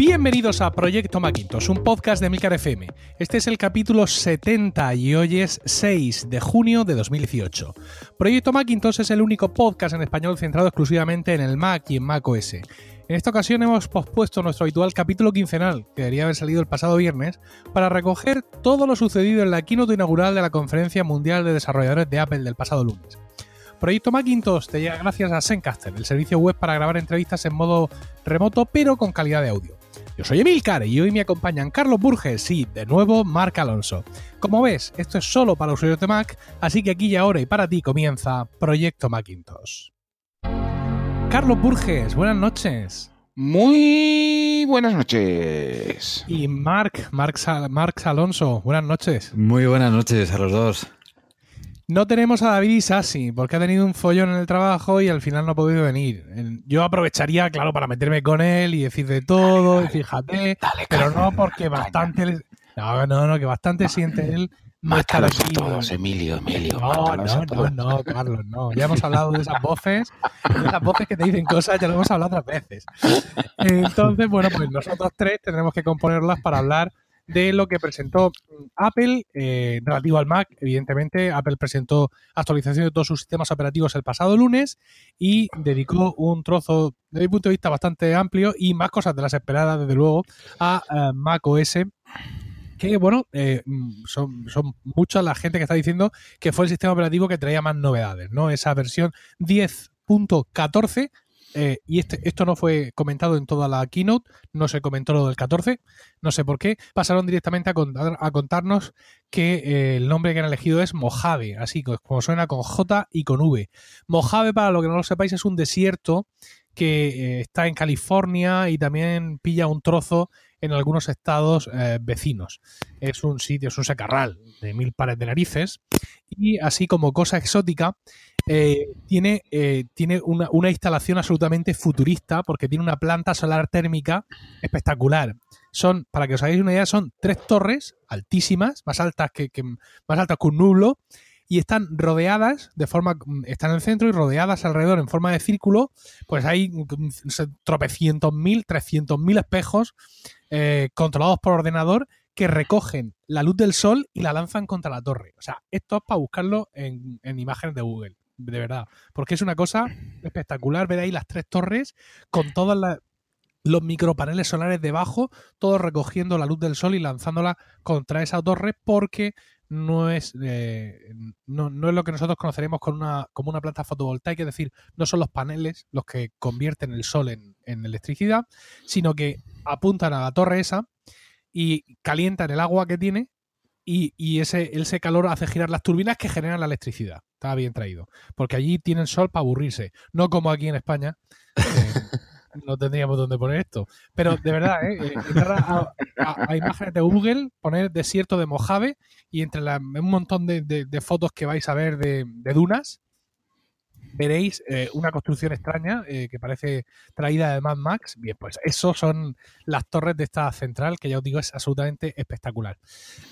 Bienvenidos a Proyecto Macintosh, un podcast de Milcar FM. Este es el capítulo 70 y hoy es 6 de junio de 2018. Proyecto Macintosh es el único podcast en español centrado exclusivamente en el Mac y en Mac OS. En esta ocasión hemos pospuesto nuestro habitual capítulo quincenal, que debería haber salido el pasado viernes, para recoger todo lo sucedido en la keynote inaugural de la Conferencia Mundial de Desarrolladores de Apple del pasado lunes. Proyecto Macintosh te llega gracias a Zencaster, el servicio web para grabar entrevistas en modo remoto pero con calidad de audio. Yo soy Emilcar y hoy me acompañan Carlos Burges y, de nuevo, Marc Alonso. Como ves, esto es solo para usuarios de Mac, así que aquí y ahora y para ti comienza Proyecto Macintosh. Carlos Burges, buenas noches. Muy buenas noches. Y Marc, Marc, Alonso, buenas noches. Muy buenas noches a los dos. No tenemos a David Isasi porque ha tenido un follón en el trabajo y al final no ha podido venir. Yo aprovecharía, claro, para meterme con él y decir de todo, y fíjate, pero no porque bastante... No, no, no, que bastante siente él más a todos, Emilio, Emilio. No, no, no, no, Carlos, no. Ya hemos hablado de esas voces, de esas voces que te dicen cosas, ya lo hemos hablado otras veces. Entonces, bueno, pues nosotros tres tendremos que componerlas para hablar de lo que presentó Apple eh, relativo al Mac. Evidentemente, Apple presentó actualización de todos sus sistemas operativos el pasado lunes y dedicó un trozo, desde mi punto de vista, bastante amplio y más cosas de las esperadas, desde luego, a eh, Mac OS que bueno, eh, son, son mucha la gente que está diciendo que fue el sistema operativo que traía más novedades, ¿no? Esa versión 10.14 eh, y este, esto no fue comentado en toda la keynote, no se comentó lo del 14, no sé por qué. Pasaron directamente a, a contarnos que eh, el nombre que han elegido es Mojave, así como suena con J y con V. Mojave, para lo que no lo sepáis, es un desierto que eh, está en California y también pilla un trozo en algunos estados vecinos. Es un sitio, es un secarral de mil pares de narices y así como cosa exótica eh, tiene, eh, tiene una, instalación absolutamente futurista porque tiene una planta solar térmica espectacular. Son, para que os hagáis una idea, son tres torres altísimas, más altas que, más altas que un nublo, y están rodeadas de forma, están en el centro y rodeadas alrededor en forma de círculo, pues hay tropecientos mil, trescientos mil espejos eh, controlados por ordenador que recogen la luz del sol y la lanzan contra la torre. O sea, esto es para buscarlo en, en imágenes de Google de verdad. Porque es una cosa espectacular ver ahí las tres torres con todos los micropaneles solares debajo, todos recogiendo la luz del sol y lanzándola contra esa torre porque no es, eh, no, es lo que nosotros conoceremos con una, como una planta fotovoltaica, es decir, no son los paneles los que convierten el sol en electricidad, sino que apuntan a la torre esa y calientan el agua que tiene y, ese, ese calor hace girar las turbinas que generan la electricidad. Está bien traído. Porque allí tienen sol para aburrirse. No como aquí en España. no tendríamos dónde poner esto. Pero de verdad, ¿eh? eh a, imágenes de Google, poner desierto de Mojave y entre un montón de, fotos que vais a ver de, dunas, veréis eh, una construcción extraña eh, que parece traída de Mad Max. Bien, pues eso son las torres de esta central, que ya os digo es absolutamente espectacular.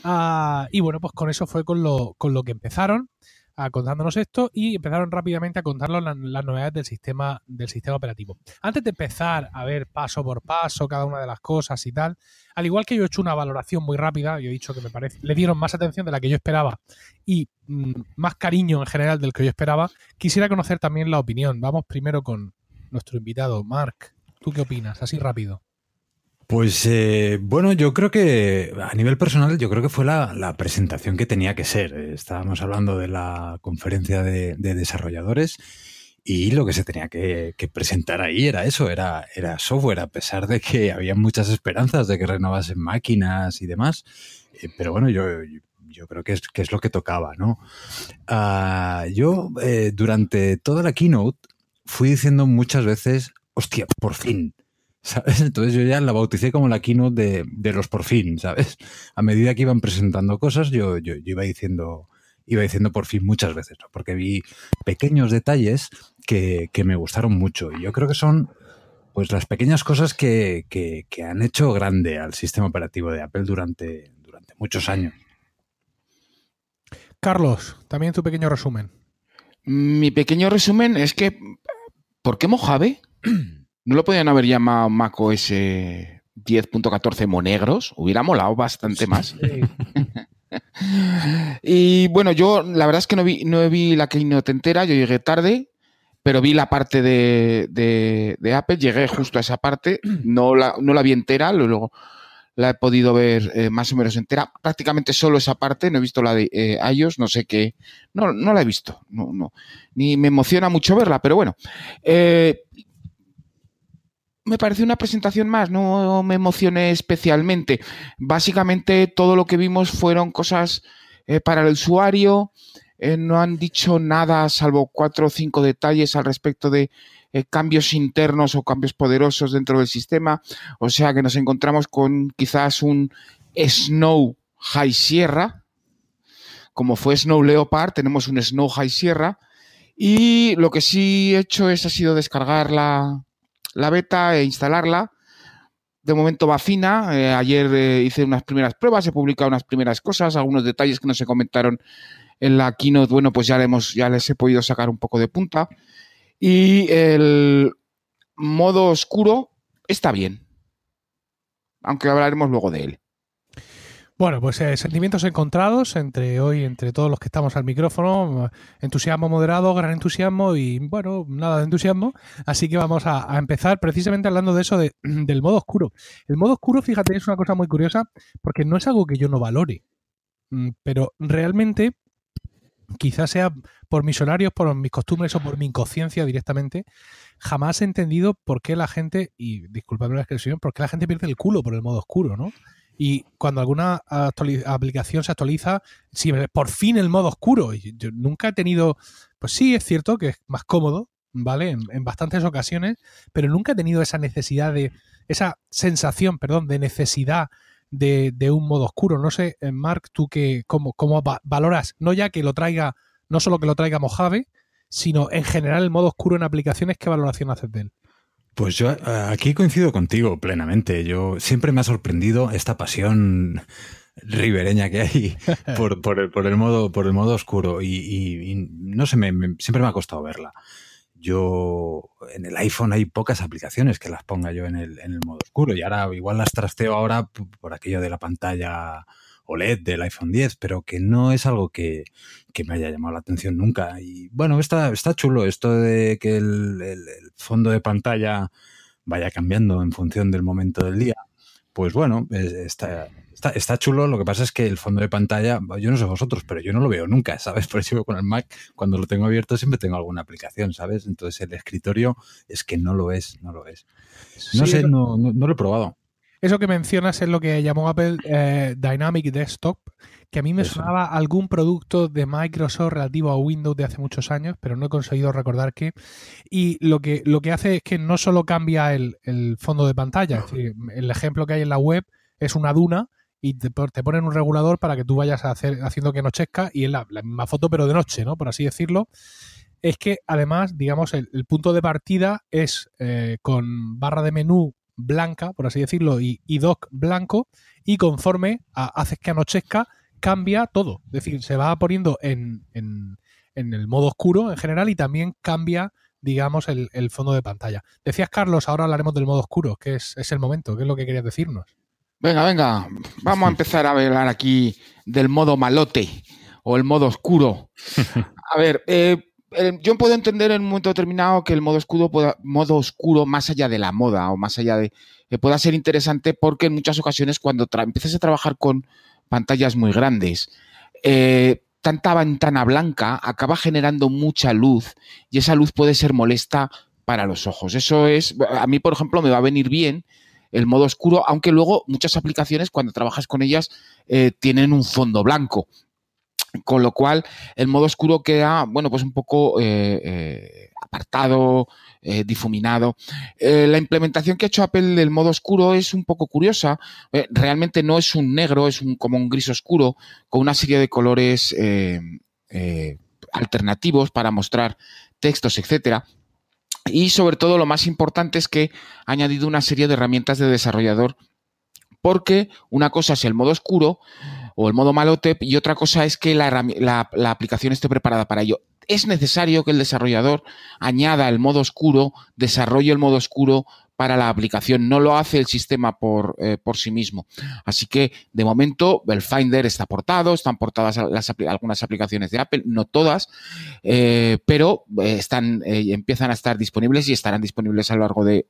Ah, y bueno, pues con eso fue con lo, con lo que empezaron a contándonos esto y empezaron rápidamente a contarnos las, novedades del sistema, del sistema operativo. Antes de empezar a ver paso por paso cada una de las cosas y tal, al igual que yo he hecho una valoración muy rápida, yo he dicho que me parece, le dieron más atención de la que yo esperaba y mm, más cariño en general del que yo esperaba, quisiera conocer también la opinión. Vamos primero con nuestro invitado, Mark. ¿Tú qué opinas? Así rápido. Pues eh, bueno, yo creo que a nivel personal, yo creo que fue la, presentación que tenía que ser. Estábamos hablando de la conferencia de, desarrolladores y lo que se tenía que, presentar ahí era eso, era, era software, a pesar de que había muchas esperanzas de que renovasen máquinas y demás. Eh, pero bueno, yo, yo creo que es, que es lo que tocaba, ¿no? Ah, yo eh, durante toda la keynote fui diciendo muchas veces, hostia, por fin ¿sabes? Entonces yo ya la bauticé como la keynote de, los por fin, ¿sabes? A medida que iban presentando cosas, yo, yo, iba diciendo iba diciendo por fin muchas veces, ¿no? porque vi pequeños detalles que, me gustaron mucho. Y yo creo que son pues las pequeñas cosas que, que, han hecho grande al sistema operativo de Apple durante, durante muchos años. Carlos, también tu pequeño resumen. Mi pequeño resumen es que, ¿por qué Mojave? ¿No lo podían haber llamado macOS 10.14 monegros, hubiera molado bastante más. y bueno, yo la verdad es que no vi, no vi la keynote entera, yo llegué tarde, pero vi la parte de, Apple, llegué justo a esa parte, no la, no la vi entera, luego la he podido ver eh, más o menos entera, prácticamente solo esa parte, no he visto la de eh, iOS, no sé qué, no, no la he visto, no, no, ni me emociona mucho verla, pero bueno, eh, me pareció una presentación más, no me emocioné especialmente. Básicamente todo lo que vimos fueron cosas eh, para el usuario, eh, no han dicho nada salvo cuatro o cinco detalles al respecto de eh, cambios internos o cambios poderosos dentro del sistema, o sea que nos encontramos con quizás un Snow High Sierra, como fue Snow Leopard, tenemos un Snow High Sierra, y lo que sí he hecho es ha sido descargar la, la beta e instalarla. De momento va fina. Eh, ayer eh, hice unas primeras pruebas, he publicado unas primeras cosas, algunos detalles que no se comentaron en la keynote. Bueno, pues ya, hemos, ya les he podido sacar un poco de punta. Y el modo oscuro está bien. Aunque hablaremos luego de él. Bueno, pues eh, sentimientos encontrados entre hoy, entre todos los que estamos al micrófono, entusiasmo moderado, gran entusiasmo y bueno, nada de entusiasmo. Así que vamos a, empezar precisamente hablando de eso del modo oscuro. El modo oscuro, fíjate, es una cosa muy curiosa porque no es algo que yo no valore, mm, pero realmente quizás sea por mis horarios, por mis costumbres o por mi inconsciencia directamente, jamás he entendido por qué la gente, y disculpadme la expresión, por qué la gente pierde el culo por el modo oscuro, ¿no? Y cuando alguna aplicación se actualiza, si por fin el modo oscuro. Yo nunca he tenido, pues sí, es cierto que es más cómodo, ¿vale? En, bastantes ocasiones, pero nunca he tenido esa necesidad de, esa sensación, perdón, de necesidad de, un modo oscuro. No sé, eh, Mark, tú que, cómo, cómo valoras, no ya que lo traiga, no solo que lo traiga Mojave, sino en general el modo oscuro en aplicaciones, ¿qué valoración haces de él? Pues yo eh, aquí coincido contigo plenamente. Yo siempre me ha sorprendido esta pasión ribereña que hay por, el, modo, por el modo oscuro y, no sé, me, siempre me ha costado verla. Yo en el iPhone hay pocas aplicaciones que las ponga yo en el, en el modo oscuro y ahora igual las trasteo ahora por aquello de la pantalla OLED del iPhone 10, pero que no es algo que, me haya llamado la atención nunca. Y bueno, está, está chulo esto de que el, fondo de pantalla vaya cambiando en función del momento del día. Pues bueno, está, está, chulo. Lo que pasa es que el fondo de pantalla, yo no sé vosotros, pero yo no lo veo nunca, ¿sabes? Por eso con el Mac, cuando lo tengo abierto, siempre tengo alguna aplicación, ¿sabes? Entonces el escritorio es que no lo es, no lo es. No sé, no, no lo he probado. Eso que mencionas es lo que llamó Apple eh, Dynamic Desktop, que a mí me sonaba algún producto de Microsoft relativo a Windows de hace muchos años, pero no he conseguido recordar qué. Y lo que, lo que hace es que no solo cambia el, fondo de pantalla, el ejemplo que hay en la web es una duna y te, ponen un regulador para que tú vayas a hacer, haciendo que anochezca y es la, misma foto pero de noche, ¿no? Por así decirlo. Es que además, digamos, el, punto de partida es eh, con barra de menú blanca, por así decirlo, y, dock blanco, y conforme haces que anochezca, cambia todo. Es decir, se va poniendo en, en, el modo oscuro en general y también cambia, digamos, el, fondo de pantalla. Decías, Carlos, ahora hablaremos del modo oscuro, que es, es el momento, ¿qué es lo que querías decirnos? Venga, venga, vamos a empezar a hablar aquí del modo malote o el modo oscuro. A ver, eh, yo puedo entender en un momento determinado que el modo oscuro, modo oscuro más allá de la moda o más allá de... Eh, pueda ser interesante porque en muchas ocasiones cuando empiezas a trabajar con pantallas muy grandes, eh, tanta ventana blanca acaba generando mucha luz y esa luz puede ser molesta para los ojos. Eso es, a mí por ejemplo me va a venir bien el modo oscuro, aunque luego muchas aplicaciones cuando trabajas con ellas tienen un fondo blanco. Con lo cual, el modo oscuro queda, bueno, pues un poco eh, eh, apartado, eh, difuminado. la implementación que ha hecho Apple del modo oscuro es un poco curiosa. realmente no es un negro, es un, como un gris oscuro, con una serie de colores alternativos para mostrar textos, etcétera. Y sobre todo, lo más importante es que ha añadido una serie de herramientas de desarrollador, porque una cosa es el modo oscuro, o el modo malote y otra cosa es que la, aplicación esté preparada para ello. Es necesario que el desarrollador añada el modo oscuro, desarrolle el modo oscuro para la aplicación, no lo hace el sistema por, eh, por sí mismo. Así que de momento el Finder está portado, están portadas algunas aplicaciones de Apple, no todas, eh, pero están, empiezan a estar disponibles y estarán disponibles a lo largo de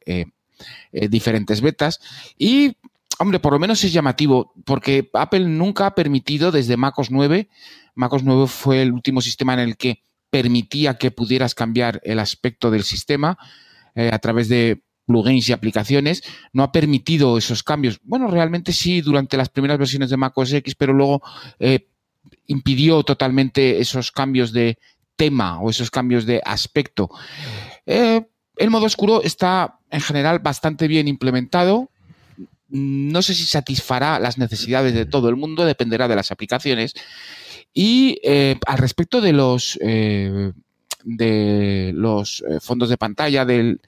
diferentes betas. Y hombre, por lo menos es llamativo, porque Apple nunca ha permitido desde MacOS 9, MacOS 9 fue el último sistema en el que permitía que pudieras cambiar el aspecto del sistema eh, a través de plugins y aplicaciones, no ha permitido esos cambios. Bueno, realmente sí durante las primeras versiones de macOS X, pero luego eh, impidió totalmente esos cambios de tema o esos cambios de aspecto. Eh, el modo oscuro está en general bastante bien implementado. No sé si satisfará las necesidades de todo el mundo, dependerá de las aplicaciones. Y eh, al respecto de los, eh, de los eh, fondos de pantalla, de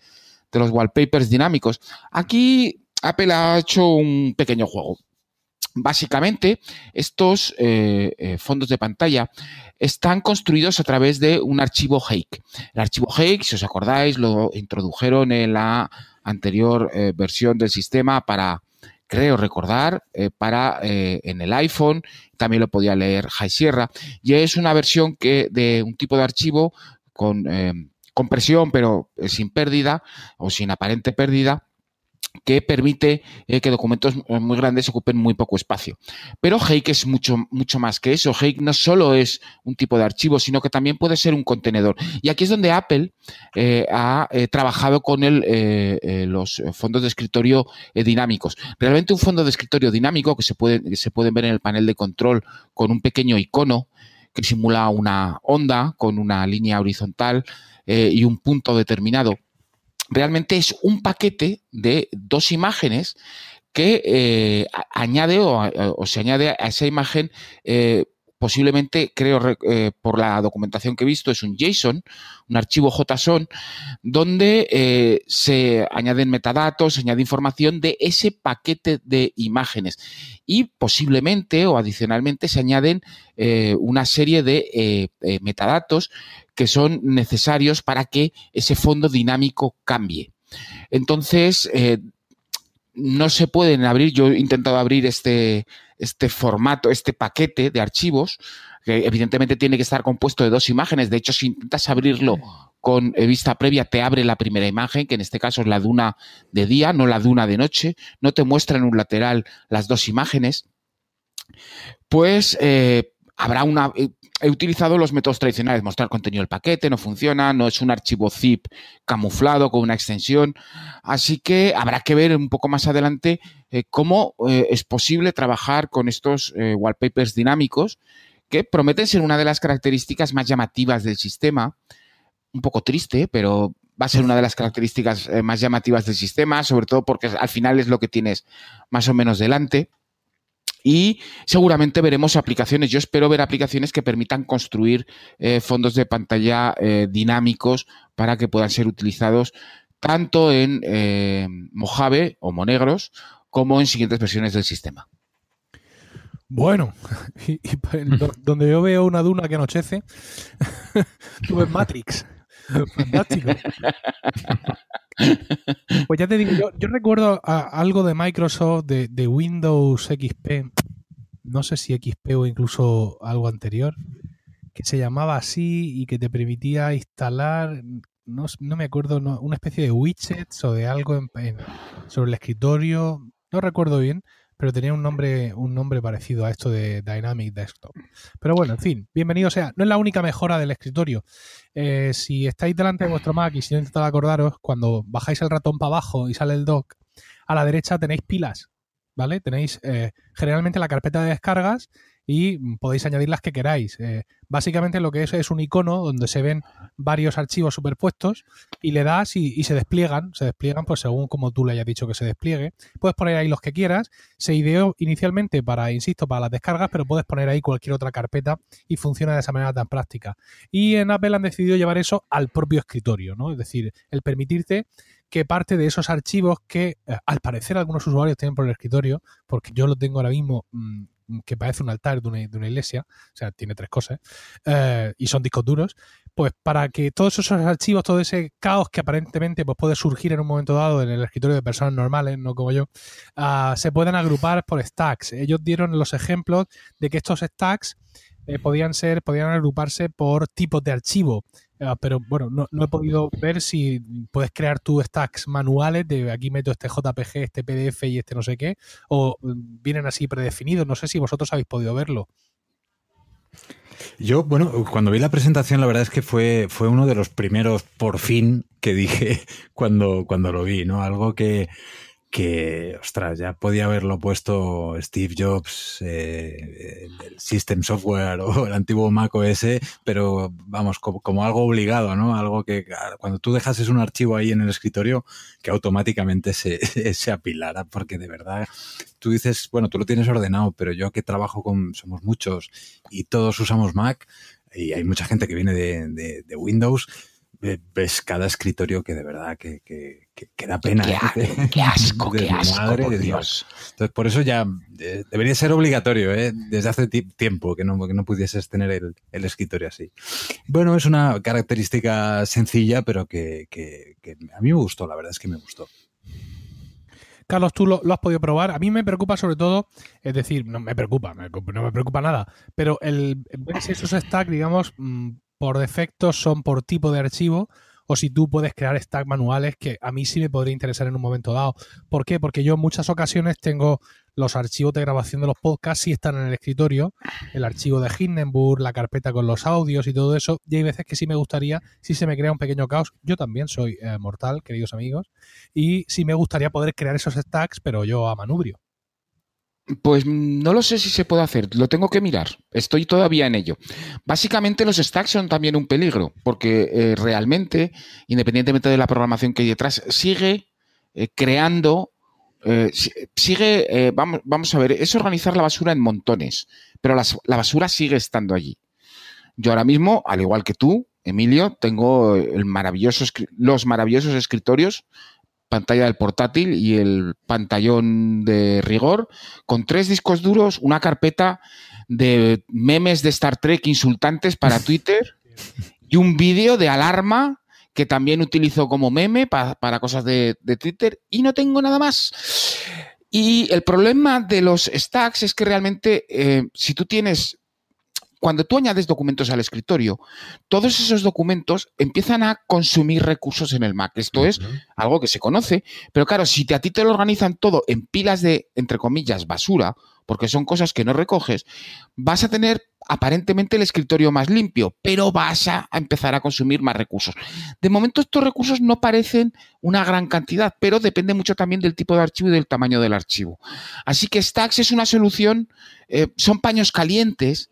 los wallpapers dinámicos, aquí Apple ha hecho un pequeño juego. Básicamente, estos fondos de pantalla están construidos a través de un archivo Hake. El archivo Hake, si os acordáis, lo introdujeron en la anterior versión del sistema para creo recordar, eh, para eh, en el iPhone, también lo podía leer High Sierra, y es una versión que de un tipo de archivo con eh, compresión, pero sin pérdida o sin aparente pérdida, que permite eh, que documentos eh, muy grandes ocupen muy poco espacio. Pero Hake es mucho, mucho más que eso. Hake no solo es un tipo de archivo, sino que también puede ser un contenedor. Y aquí es donde Apple eh, ha trabajado con los fondos de escritorio dinámicos. Realmente un fondo de escritorio dinámico que se, que se pueden ver en el panel de control con un pequeño icono que simula una onda con una línea horizontal y un punto determinado realmente es un paquete de dos imágenes que eh, añade o, se añade a esa imagen eh, posiblemente, creo, eh, por la documentación que he visto, es un JSON, un archivo JSON, donde se añaden metadatos, se añade información de ese paquete de imágenes. Y posiblemente o adicionalmente se añaden una serie de metadatos que son necesarios para que ese fondo dinámico cambie. Entonces, eh, no se pueden abrir, yo he intentado abrir este, este formato, este paquete de archivos, que evidentemente tiene que estar compuesto de dos imágenes. De hecho, si intentas abrirlo con vista previa, te abre la primera imagen, que en este caso es la duna de día, no la duna de noche. No te muestra en un lateral las dos imágenes. Pues eh, habrá una. Eh, he utilizado los métodos tradicionales, mostrar contenido del paquete, no funciona, no es un archivo zip camuflado con una extensión, así que habrá que ver un poco más adelante eh, cómo eh, es posible trabajar con estos wallpapers dinámicos que prometen ser una de las características más llamativas del sistema, un poco triste, pero va a ser una de las características más llamativas del sistema, sobre todo porque al final es lo que tienes más o menos delante y seguramente veremos aplicaciones. Yo espero ver aplicaciones que permitan construir eh, fondos de pantalla eh, dinámicos para que puedan ser utilizados tanto en eh, Mojave o Monegros como en siguientes versiones del sistema. Bueno, y, donde yo veo una duna que anochece, tú ves Matrix. Fantástico. Pues ya te digo, yo, recuerdo algo de Microsoft, de, Windows XP, no sé si XP o incluso algo anterior, que se llamaba así y que te permitía instalar, no, me acuerdo, una especie de widgets o de algo sobre el escritorio, no recuerdo bien, pero tenía un nombre, un nombre parecido a esto de Dynamic Desktop. Pero bueno, en fin, bienvenido sea. No es la única mejora del escritorio. Eh, si estáis delante de vuestro Mac y si no intentáis acordaros, cuando bajáis el ratón para abajo y sale el dock, a la derecha tenéis pilas, ¿vale? Tenéis eh, generalmente la carpeta de descargas y podéis añadir las que queráis. Eh, básicamente lo que es es un icono donde se ven varios archivos superpuestos y le das y, se despliegan, se despliegan pues según como tú le hayas dicho que se despliegue. Puedes poner ahí los que quieras. Se ideó inicialmente para, insisto, para las descargas, pero puedes poner ahí cualquier otra carpeta y funciona de esa manera tan práctica. Y en Apple han decidido llevar eso al propio escritorio, ¿no? Es decir, el permitirte que parte de esos archivos que eh, al parecer algunos usuarios tienen por el escritorio, porque yo lo tengo ahora mismo mm, que parece un altar de una, iglesia, o sea, tiene tres cosas, eh, y son discos duros, pues para que todos esos archivos, todo ese caos que aparentemente pues, puede surgir en un momento dado en el escritorio de personas normales, no como yo, uh, se puedan agrupar por stacks. Ellos dieron los ejemplos de que estos stacks eh, podían ser, podían agruparse por tipos de archivo. Uh, pero bueno, no, no, he podido ver si puedes crear tus stacks manuales de aquí meto este JPG, este PDF y este no sé qué, o mm, vienen así predefinidos. No sé si vosotros habéis podido verlo. Yo, bueno, cuando vi la presentación, la verdad es que fue, fue uno de los primeros por fin que dije cuando, cuando lo vi, ¿no? Algo que, que, ostras, ya podía haberlo puesto Steve Jobs, eh, el System Software o el antiguo Mac OS, pero vamos, como, como, algo obligado, ¿no? Algo que cuando tú dejases un archivo ahí en el escritorio, que automáticamente se, se apilara, porque de verdad, tú dices, bueno, tú lo tienes ordenado, pero yo que trabajo con, somos muchos y todos usamos Mac, y hay mucha gente que viene de, de, de Windows, ves cada escritorio que de verdad que, que, que, que da pena. Qué, ¿eh? qué asco, qué asco. Madre por de Dios. Dios. Entonces, por eso ya eh, debería ser obligatorio, ¿eh? desde hace tiempo que no, que no pudieses tener el, el, escritorio así. Bueno, es una característica sencilla, pero que, que, que, a mí me gustó, la verdad es que me gustó. Carlos, tú lo, lo, has podido probar. A mí me preocupa sobre todo, es decir, no me preocupa, me, no me preocupa nada, pero el ver si esos stacks, digamos, mmm, por defecto son por tipo de archivo o si tú puedes crear stacks manuales que a mí sí me podría interesar en un momento dado. ¿Por qué? Porque yo en muchas ocasiones tengo los archivos de grabación de los podcasts sí están en el escritorio, el archivo de Hindenburg, la carpeta con los audios y todo eso, y hay veces que sí me gustaría, si se me crea un pequeño caos, yo también soy eh, mortal, queridos amigos, y sí me gustaría poder crear esos stacks, pero yo a manubrio. Pues no lo sé si se puede hacer, lo tengo que mirar, estoy todavía en ello. Básicamente los stacks son también un peligro, porque eh, realmente, independientemente de la programación que hay detrás, sigue eh, creando, eh, sigue, vamos, vamos, a ver, es organizar la basura en montones, pero la, basura sigue estando allí. Yo ahora mismo, al igual que tú, Emilio, tengo los maravillosos escritorios pantalla del portátil y el pantallón de rigor, con tres discos duros, una carpeta de memes de Star Trek insultantes para Twitter y un vídeo de alarma que también utilizo como meme para, para cosas de, de, Twitter y no tengo nada más. Y el problema de los stacks es que realmente eh, si tú tienes cuando tú añades documentos al escritorio, todos esos documentos empiezan a consumir recursos en el Mac. Esto uh -huh. es algo que se conoce, pero claro, si te, a ti te lo organizan todo en pilas de, entre comillas, basura, porque son cosas que no recoges, vas a tener aparentemente el escritorio más limpio, pero vas a empezar a consumir más recursos. De momento estos recursos no parecen una gran cantidad, pero depende mucho también del tipo de archivo y del tamaño del archivo. Así que Stacks es una solución, eh, son paños calientes,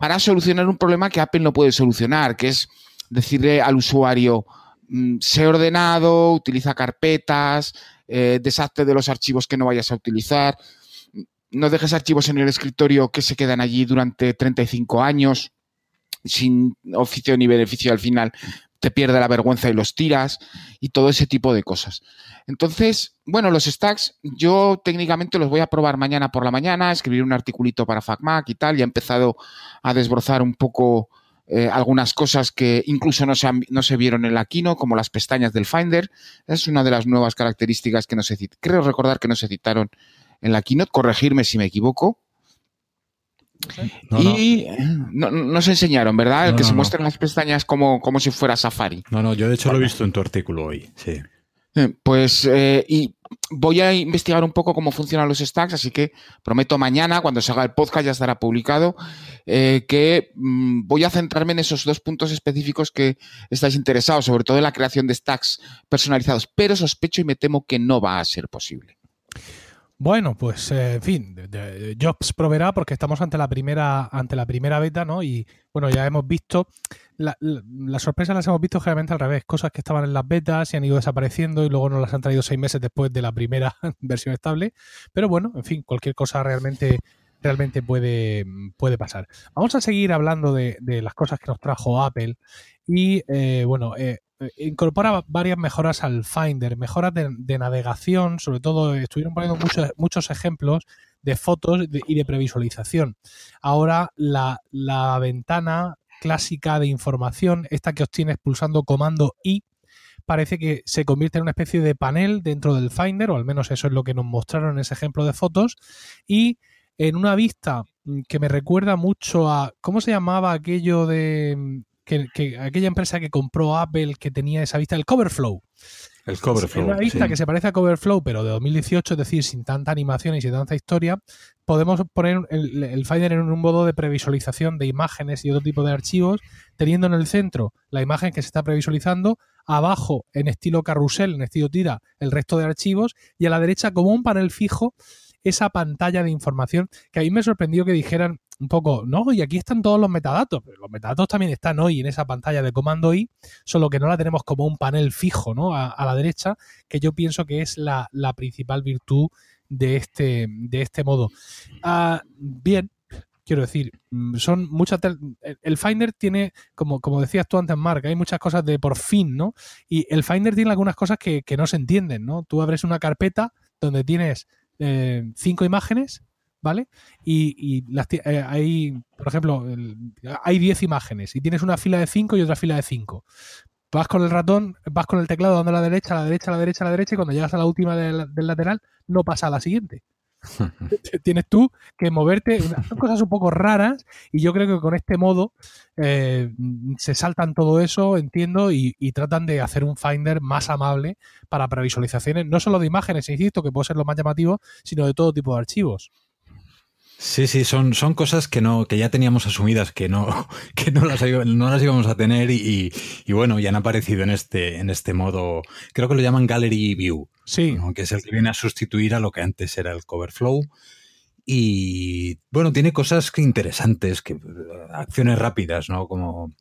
para solucionar un problema que Apple no puede solucionar, que es decirle al usuario, mmm, sé ordenado, utiliza carpetas, eh, deshazte de los archivos que no vayas a utilizar, no dejes archivos en el escritorio que se quedan allí durante 35 años sin oficio ni beneficio al final te pierde la vergüenza y los tiras y todo ese tipo de cosas. Entonces, bueno, los stacks yo técnicamente los voy a probar mañana por la mañana, escribir un articulito para FacMac y tal, y he empezado a desbrozar un poco eh, algunas cosas que incluso no se, han, no se, vieron en la Kino, como las pestañas del Finder. Es una de las nuevas características que no creo recordar que no se citaron en la Keynote, corregirme si me equivoco. No, y no. No, no, se enseñaron, ¿verdad? El que se muestran las pestañas como, como si fuera Safari. No, no, yo de hecho vale. lo he visto en tu artículo hoy, sí. Pues, eh, y voy a investigar un poco cómo funcionan los stacks, así que prometo mañana, cuando se haga el podcast, ya estará publicado, eh, que mmm, voy a centrarme en esos dos puntos específicos que estáis interesados, sobre todo en la creación de stacks personalizados, pero sospecho y me temo que no va a ser posible. Bueno, pues eh, en fin, Jobs proveerá porque estamos ante la primera ante la primera beta, ¿no? Y bueno, ya hemos visto la, la, las sorpresas las hemos visto generalmente al revés, cosas que estaban en las betas y han ido desapareciendo y luego nos las han traído seis meses después de la primera versión estable. Pero bueno, en fin, cualquier cosa realmente realmente puede, puede pasar. Vamos a seguir hablando de, de las cosas que nos trajo Apple y eh, bueno, eh, incorpora varias mejoras al Finder, mejoras de, de, navegación, sobre todo estuvieron poniendo muchos, muchos ejemplos de fotos y de previsualización. Ahora la, la ventana clásica de información, esta que obtienes pulsando comando I, parece que se convierte en una especie de panel dentro del Finder, o al menos eso es lo que nos mostraron en ese ejemplo de fotos, y en una vista que me recuerda mucho a, ¿cómo se llamaba aquello de que, aquella empresa que compró Apple que tenía esa vista, el Coverflow. El Coverflow. Una vista que se parece a Coverflow, pero de 2018, es decir, sin tanta animación y sin tanta historia, podemos poner el, Finder en un modo de previsualización de imágenes y otro tipo de archivos, teniendo en el centro la imagen que se está previsualizando, abajo en estilo carrusel, en estilo tira, el resto de archivos, y a la derecha como un panel fijo esa pantalla de información que a mí me sorprendió que dijeran un poco, no, y aquí están todos los metadatos, los metadatos también están hoy en esa pantalla de comando I, solo que no la tenemos como un panel fijo, ¿no? A, la derecha, que yo pienso que es la, principal virtud de este, de este modo. Ah, bien, quiero decir, mm, son muchas. El Finder tiene, como, como decías tú antes, Mark, hay muchas cosas de por fin, ¿no? Y el Finder tiene algunas cosas que, que no se entienden, ¿no? Tú abres una carpeta donde tienes eh, cinco imágenes, ¿vale? Y, eh, hay, por ejemplo, hay 10 imágenes y tienes una fila de 5 y otra fila de 5. Vas con el ratón, vas con el teclado dando a la derecha, a la derecha, a la derecha, a la derecha y cuando llegas a la última del, lateral no pasa a la siguiente. Tienes tú que moverte, son cosas un poco raras y yo creo que con este modo eh, se saltan todo eso, entiendo, y, y, tratan de hacer un Finder más amable para previsualizaciones, no solo de imágenes, insisto, que puede ser lo más llamativo, sino de todo tipo de archivos. Sí, sí, son, son cosas que no, que ya teníamos asumidas que no, que no las, no las íbamos a tener y, y, bueno, ya han aparecido en este, en este modo, creo que lo llaman Gallery View. Sí. Que es el que viene a sustituir a lo que antes era el Cover Flow. Y bueno, tiene cosas interesantes, que, acciones rápidas, ¿no? Como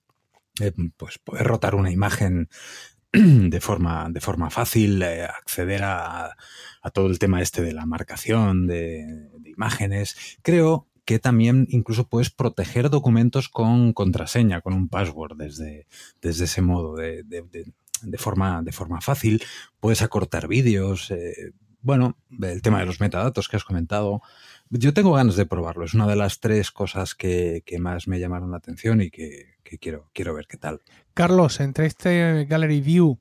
eh, pues poder rotar una imagen de forma, de forma fácil, eh, acceder a, a, todo el tema este de la marcación de, imágenes. Creo que también incluso puedes proteger documentos con contraseña, con un password desde, desde ese modo, de, de, forma, de forma fácil. Puedes acortar vídeos. Eh, bueno, el tema de los metadatos que has comentado. Yo tengo ganas de probarlo. Es una de las tres cosas que, que más me llamaron la atención y que, quiero, quiero ver qué tal. Carlos, entre este Gallery View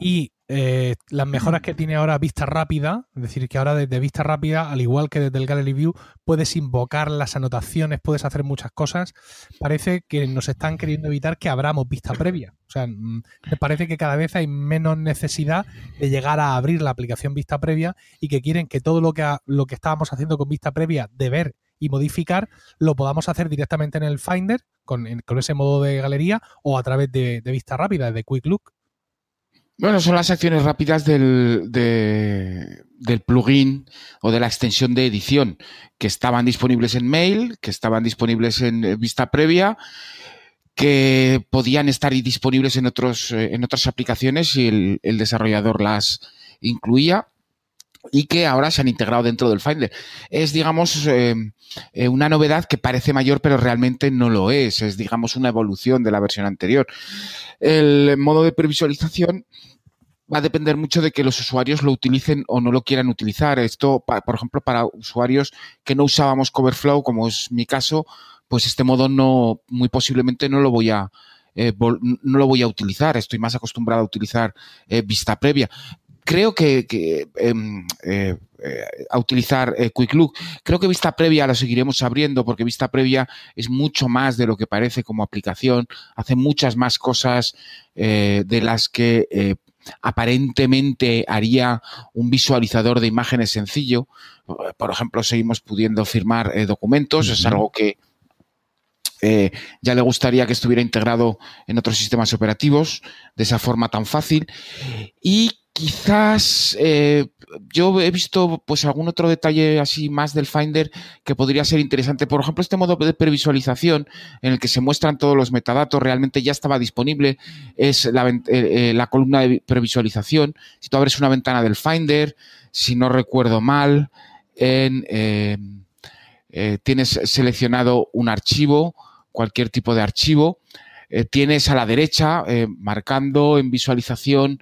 y eh, las mejoras que tiene ahora vista rápida, es decir, que ahora desde vista rápida, al igual que desde el Gallery View, puedes invocar las anotaciones, puedes hacer muchas cosas. Parece que nos están queriendo evitar que abramos vista previa. O sea, mm, me parece que cada vez hay menos necesidad de llegar a abrir la aplicación vista previa y que quieren que todo lo que, lo que estábamos haciendo con vista previa de ver y modificar, lo podamos hacer directamente en el Finder, con, ese modo de galería, o a través de, vista rápida, de Quick Look. Bueno, son las acciones rápidas del, del plugin o de la extensión de edición que estaban disponibles en mail, que estaban disponibles en vista previa, que podían estar disponibles en, otros, eh, en otras aplicaciones y el, el desarrollador las incluía y que ahora se han integrado dentro del Finder. Es, digamos, eh, eh, una novedad que parece mayor, pero realmente no lo es. Es, digamos, una evolución de la versión anterior. El modo de previsualización va a depender mucho de que los usuarios lo utilicen o no lo quieran utilizar. Esto, por ejemplo, para usuarios que no usábamos Coverflow, como es mi caso, pues este modo no, muy posiblemente no lo voy a, eh, no lo voy a utilizar. Estoy más acostumbrado a utilizar vista previa creo que, em, eh, eh, a utilizar eh, Quick Look. Creo que vista previa la seguiremos abriendo porque vista previa es mucho más de lo que parece como aplicación, hace muchas más cosas de las que aparentemente haría un visualizador de imágenes sencillo. Por ejemplo, seguimos pudiendo firmar documentos, es algo que ya le gustaría que estuviera integrado en otros sistemas operativos de esa forma tan fácil. Y Quizás eh, yo he visto pues algún otro detalle así más del Finder que podría ser interesante. Por ejemplo, este modo de previsualización en el que se muestran todos los metadatos realmente ya estaba disponible. Es la, eh, eh, columna de previsualización. Si tú abres una ventana del Finder, si no recuerdo mal, en, tienes seleccionado un archivo, cualquier tipo de archivo. tienes a la derecha, marcando en visualización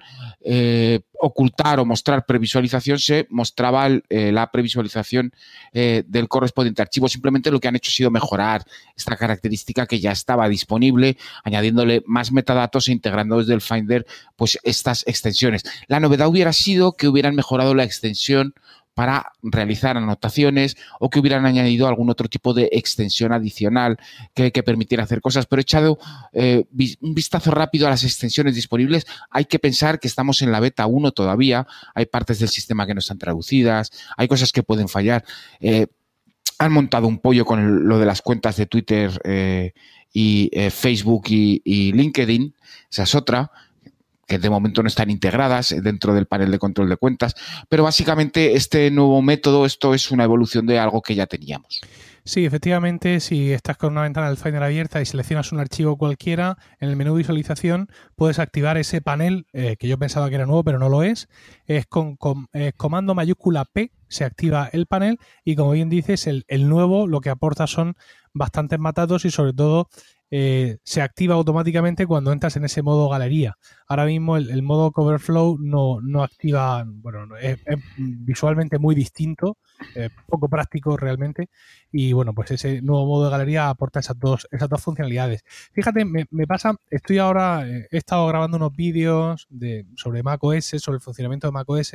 ocultar o mostrar previsualización, se mostraba eh, la previsualización eh, del correspondiente archivo. Simplemente lo que han hecho ha sido mejorar esta característica que ya estaba disponible, añadiéndole más metadatos e integrando desde el Finder pues estas extensiones. La novedad hubiera sido que hubieran mejorado la extensión para realizar anotaciones o que hubieran añadido algún otro tipo de extensión adicional que, permitiera hacer cosas. Pero echado eh, un vistazo rápido a las extensiones disponibles, hay que pensar que estamos en la beta 1 todavía, hay partes del sistema que no están traducidas, hay cosas que pueden fallar. Eh, han montado un pollo con lo de las cuentas de Twitter eh, y Facebook y, y LinkedIn, esa es otra que de momento no están integradas dentro del panel de control de cuentas, pero básicamente este nuevo método, esto es una evolución de algo que ya teníamos. Sí, efectivamente, si estás con una ventana del Finder abierta y seleccionas un archivo cualquiera, en el menú visualización puedes activar ese panel eh, que yo pensaba que era nuevo, pero no lo es. Es con, comando mayúscula P, se activa el panel y como bien dices, el, el nuevo lo que aporta son bastantes matados y sobre todo eh, se activa automáticamente cuando entras en ese modo galería. Ahora mismo el, modo cover flow no, no activa, bueno, es, visualmente muy distinto, eh, poco práctico realmente, y bueno, pues ese nuevo modo de galería aporta esas dos, esas dos funcionalidades. Fíjate, me, pasa, estoy ahora, eh, he estado grabando unos vídeos de, sobre macOS, sobre el funcionamiento de macOS,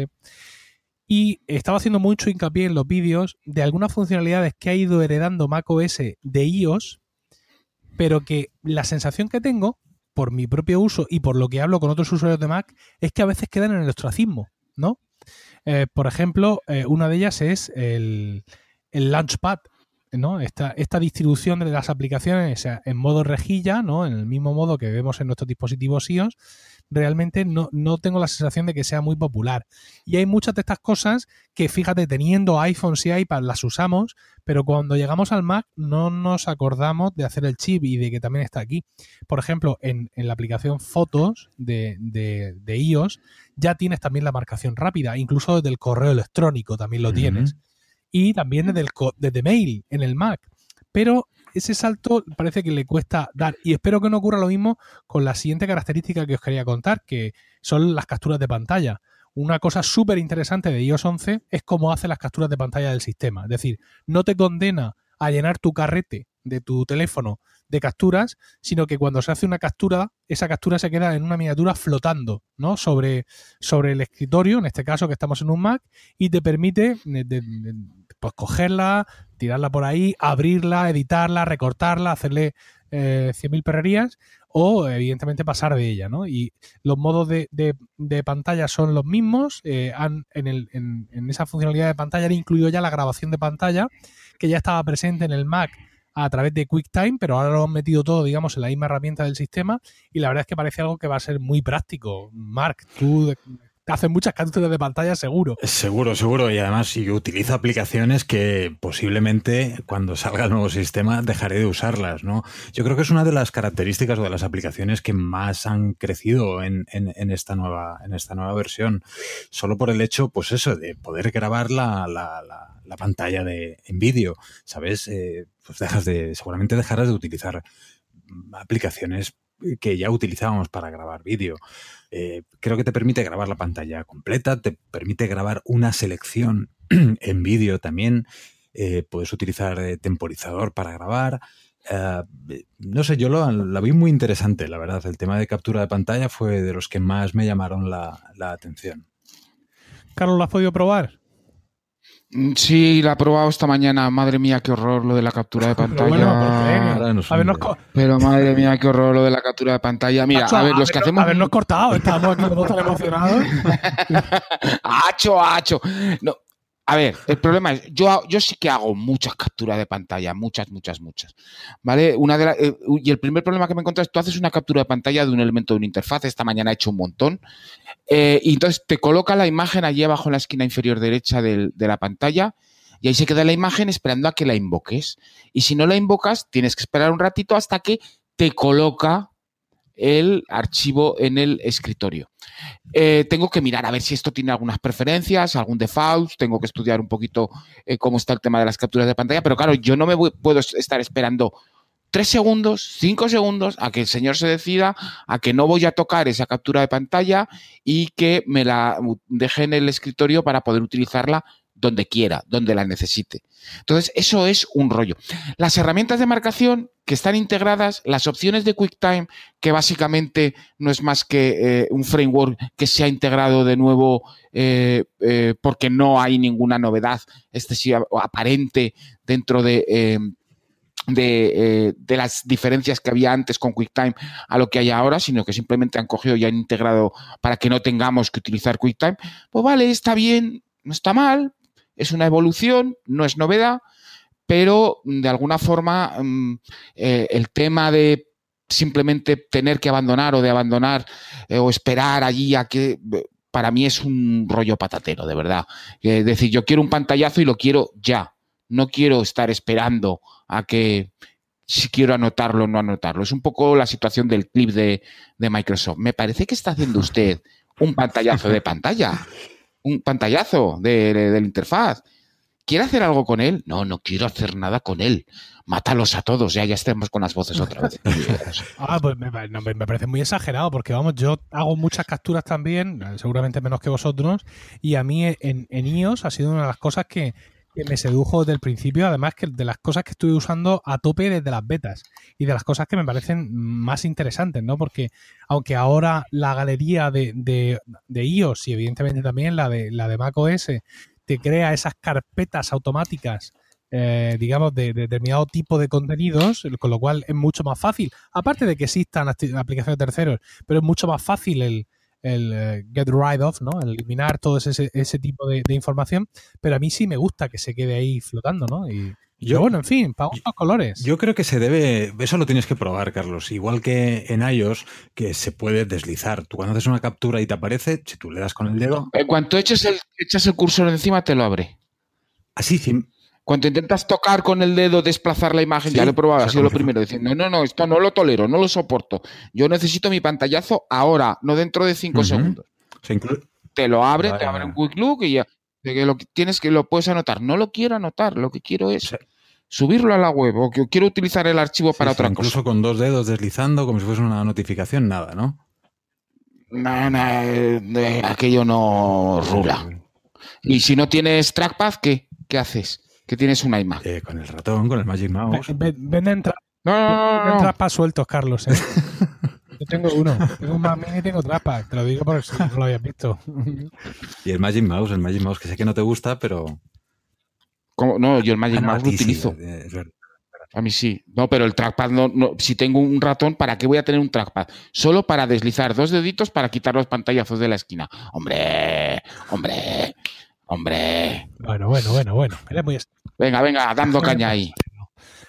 y estaba haciendo mucho hincapié en los vídeos de algunas funcionalidades que ha ido heredando macOS de iOS, pero que la sensación que tengo, por mi propio uso y por lo que hablo con otros usuarios de Mac, es que a veces quedan en el ostracismo, ¿no? Eh, por ejemplo, eh, una de ellas es el, el Launchpad, ¿no? Esta, esta, distribución de las aplicaciones en modo rejilla, ¿no? En el mismo modo que vemos en nuestros dispositivos iOS, realmente no, no, tengo la sensación de que sea muy popular. Y hay muchas de estas cosas que, fíjate, teniendo iPhones y iPad las usamos, pero cuando llegamos al Mac no nos acordamos de hacer el chip y de que también está aquí. Por ejemplo, en, la aplicación Fotos de, de, iOS ya tienes también la marcación rápida, incluso desde el correo electrónico también lo tienes. Y también desde, el, desde Mail en el Mac. Pero ese salto parece que le cuesta dar. Y espero que no ocurra lo mismo con la siguiente característica que os quería contar, que son las capturas de pantalla. Una cosa súper interesante de iOS 11 es cómo hace las capturas de pantalla del sistema. Es decir, no te condena a llenar tu carrete de tu teléfono de capturas, sino que cuando se hace una captura, esa captura se queda en una miniatura flotando, ¿no? Sobre, sobre el escritorio, en este caso que estamos en un Mac, y te permite pues cogerla, tirarla por ahí, abrirla, editarla, recortarla, hacerle eh, 100.000 perrerías o evidentemente pasar de ella, ¿no? Y los modos de, de, pantalla son los mismos, eh, han, en, el, en, en, esa funcionalidad de pantalla han incluido ya la grabación de pantalla que ya estaba presente en el Mac a través de QuickTime, pero ahora lo han metido todo, digamos, en la misma herramienta del sistema y la verdad es que parece algo que va a ser muy práctico. Mark, tú te haces muchas capturas de pantalla seguro. Seguro, seguro. Y además yo utilizo aplicaciones que posiblemente cuando salga el nuevo sistema dejaré de usarlas, ¿no? Yo creo que es una de las características o de las aplicaciones que más han crecido en, esta, nueva, en esta nueva versión. Solo por el hecho, pues eso, de poder grabar la, pantalla de, en vídeo, ¿sabes? Eh, pues dejas de, seguramente dejarás de utilizar aplicaciones que ya utilizábamos para grabar vídeo. Eh, creo que te permite grabar la pantalla completa, te permite grabar una selección en vídeo también. Eh, puedes utilizar eh, temporizador para grabar. no sé, yo lo, la vi muy interesante, la verdad. El tema de captura de pantalla fue de los que más me llamaron la, la atención. Carlos, ¿lo has podido probar? Mm, sí, la he probado esta mañana. Madre mía, qué horror lo de la captura de pantalla. Pero madre mía, qué horror lo de la captura de pantalla. Mira, a ver, los que hacemos. Habernos cortado, estamos aquí todos tan emocionados. ¡Hacho, hacho! No, a ver, el problema es, yo, yo sí que hago muchas capturas de pantalla, muchas, muchas, muchas. ¿Vale? Una de eh, y el primer problema que me encuentro es, tú haces una captura de pantalla de un elemento de una interfaz, esta mañana he hecho un montón, eh, y entonces te coloca la imagen allí abajo en la esquina inferior derecha de la pantalla, y ahí se queda la imagen esperando a que la invoques. Y si no la invocas, tienes que esperar un ratito hasta que te coloca el archivo en el escritorio. Eh, tengo que mirar a ver si esto tiene algunas preferencias, algún default, tengo que estudiar un poquito eh, cómo está el tema de las capturas de pantalla, pero claro, yo no me puedo estar esperando tres segundos, cinco segundos, a que el señor se decida, a que no voy a tocar esa captura de pantalla y que me la deje en el escritorio para poder utilizarla donde quiera, donde la necesite. Entonces, eso es un rollo. Las herramientas de marcación que están integradas, las opciones de QuickTime, que básicamente no es más que eh, un framework que se ha integrado de nuevo eh, eh, porque no hay ninguna novedad excesiva o aparente dentro de, de, de, las diferencias que había antes con QuickTime a lo que hay ahora, sino que simplemente han cogido y han integrado para que no tengamos que utilizar QuickTime. Pues vale, está bien, no está mal, es una evolución, no es novedad, pero de alguna forma mm, eh, el tema de simplemente tener que abandonar o de abandonar eh, o esperar allí a que para mí es un rollo patatero, de verdad. Es decir, yo quiero un pantallazo y lo quiero ya. No quiero estar esperando a que si quiero anotarlo o no anotarlo. Es un poco la situación del clip de Microsoft. Me parece que está haciendo usted un pantallazo de pantalla un pantallazo de, la interfaz. ¿Quiere hacer algo con él? No, no quiero hacer nada con él. Mátalos a todos, ya, ya estemos con las voces otra vez. ah, pues me, me, parece muy exagerado, porque vamos, yo hago muchas capturas también, seguramente menos que vosotros, y a mí en, en iOS ha sido una de las cosas que, que me sedujo desde el principio, además que de las cosas que estuve usando a tope desde las betas y de las cosas que me parecen más interesantes, ¿no? Porque aunque ahora la galería de, de, iOS y evidentemente también la de, la de macOS te crea esas carpetas automáticas, eh, digamos, de, de, determinado tipo de contenidos, con lo cual es mucho más fácil, aparte de que existan aplicaciones de terceros, pero es mucho más fácil el, el eh, get rid of, ¿no? El eliminar todo ese, ese tipo de, información, pero a mí sí me gusta que se quede ahí flotando, ¿no? Y, yo, bueno, en fin, para los colores. Yo creo que se debe, eso lo tienes que probar, Carlos. Igual que en iOS, que se puede deslizar. Tú cuando haces una captura y te aparece, si tú le das con el dedo. En cuanto eches el, echas el cursor encima, te lo abre. Así, cuando intentas tocar con el dedo, desplazar la imagen, ya lo he probado, ha sido lo primero, diciendo, no, no, esto no lo tolero, no lo soporto. Yo necesito mi pantallazo ahora, no dentro de cinco segundos. Te lo abre, te abre un quick look y ya. que lo que tienes que lo puedes anotar. No lo quiero anotar, lo que quiero es subirlo a la web o que quiero utilizar el archivo para otra cosa. Incluso con dos dedos deslizando, como si fuese una notificación, nada, ¿no? Nada, nada eh, aquello no rula. Y si no tienes trackpad, ¿qué? ¿Qué haces? Que tienes un iMac. Eh, con el ratón, con el Magic Mouse. Venden no, no, no, sueltos, Carlos. ¿eh? Yo tengo uno. Tengo un Mac Mini y tengo Trackpad. Te lo digo porque si no lo habías visto. y el Magic Mouse, el Magic Mouse, que sé que no te gusta, pero... ¿Cómo? No, yo el Magic ah, Mouse lo utilizo. a mí sí. No, pero el trackpad no, no, Si tengo un ratón, ¿para qué voy a tener un trackpad? Solo para deslizar dos deditos para quitar los pantallazos de la esquina. ¡Hombre! ¡Hombre! ¡Hombre! Bueno, bueno, bueno, bueno. Venga, venga, dando caña ahí.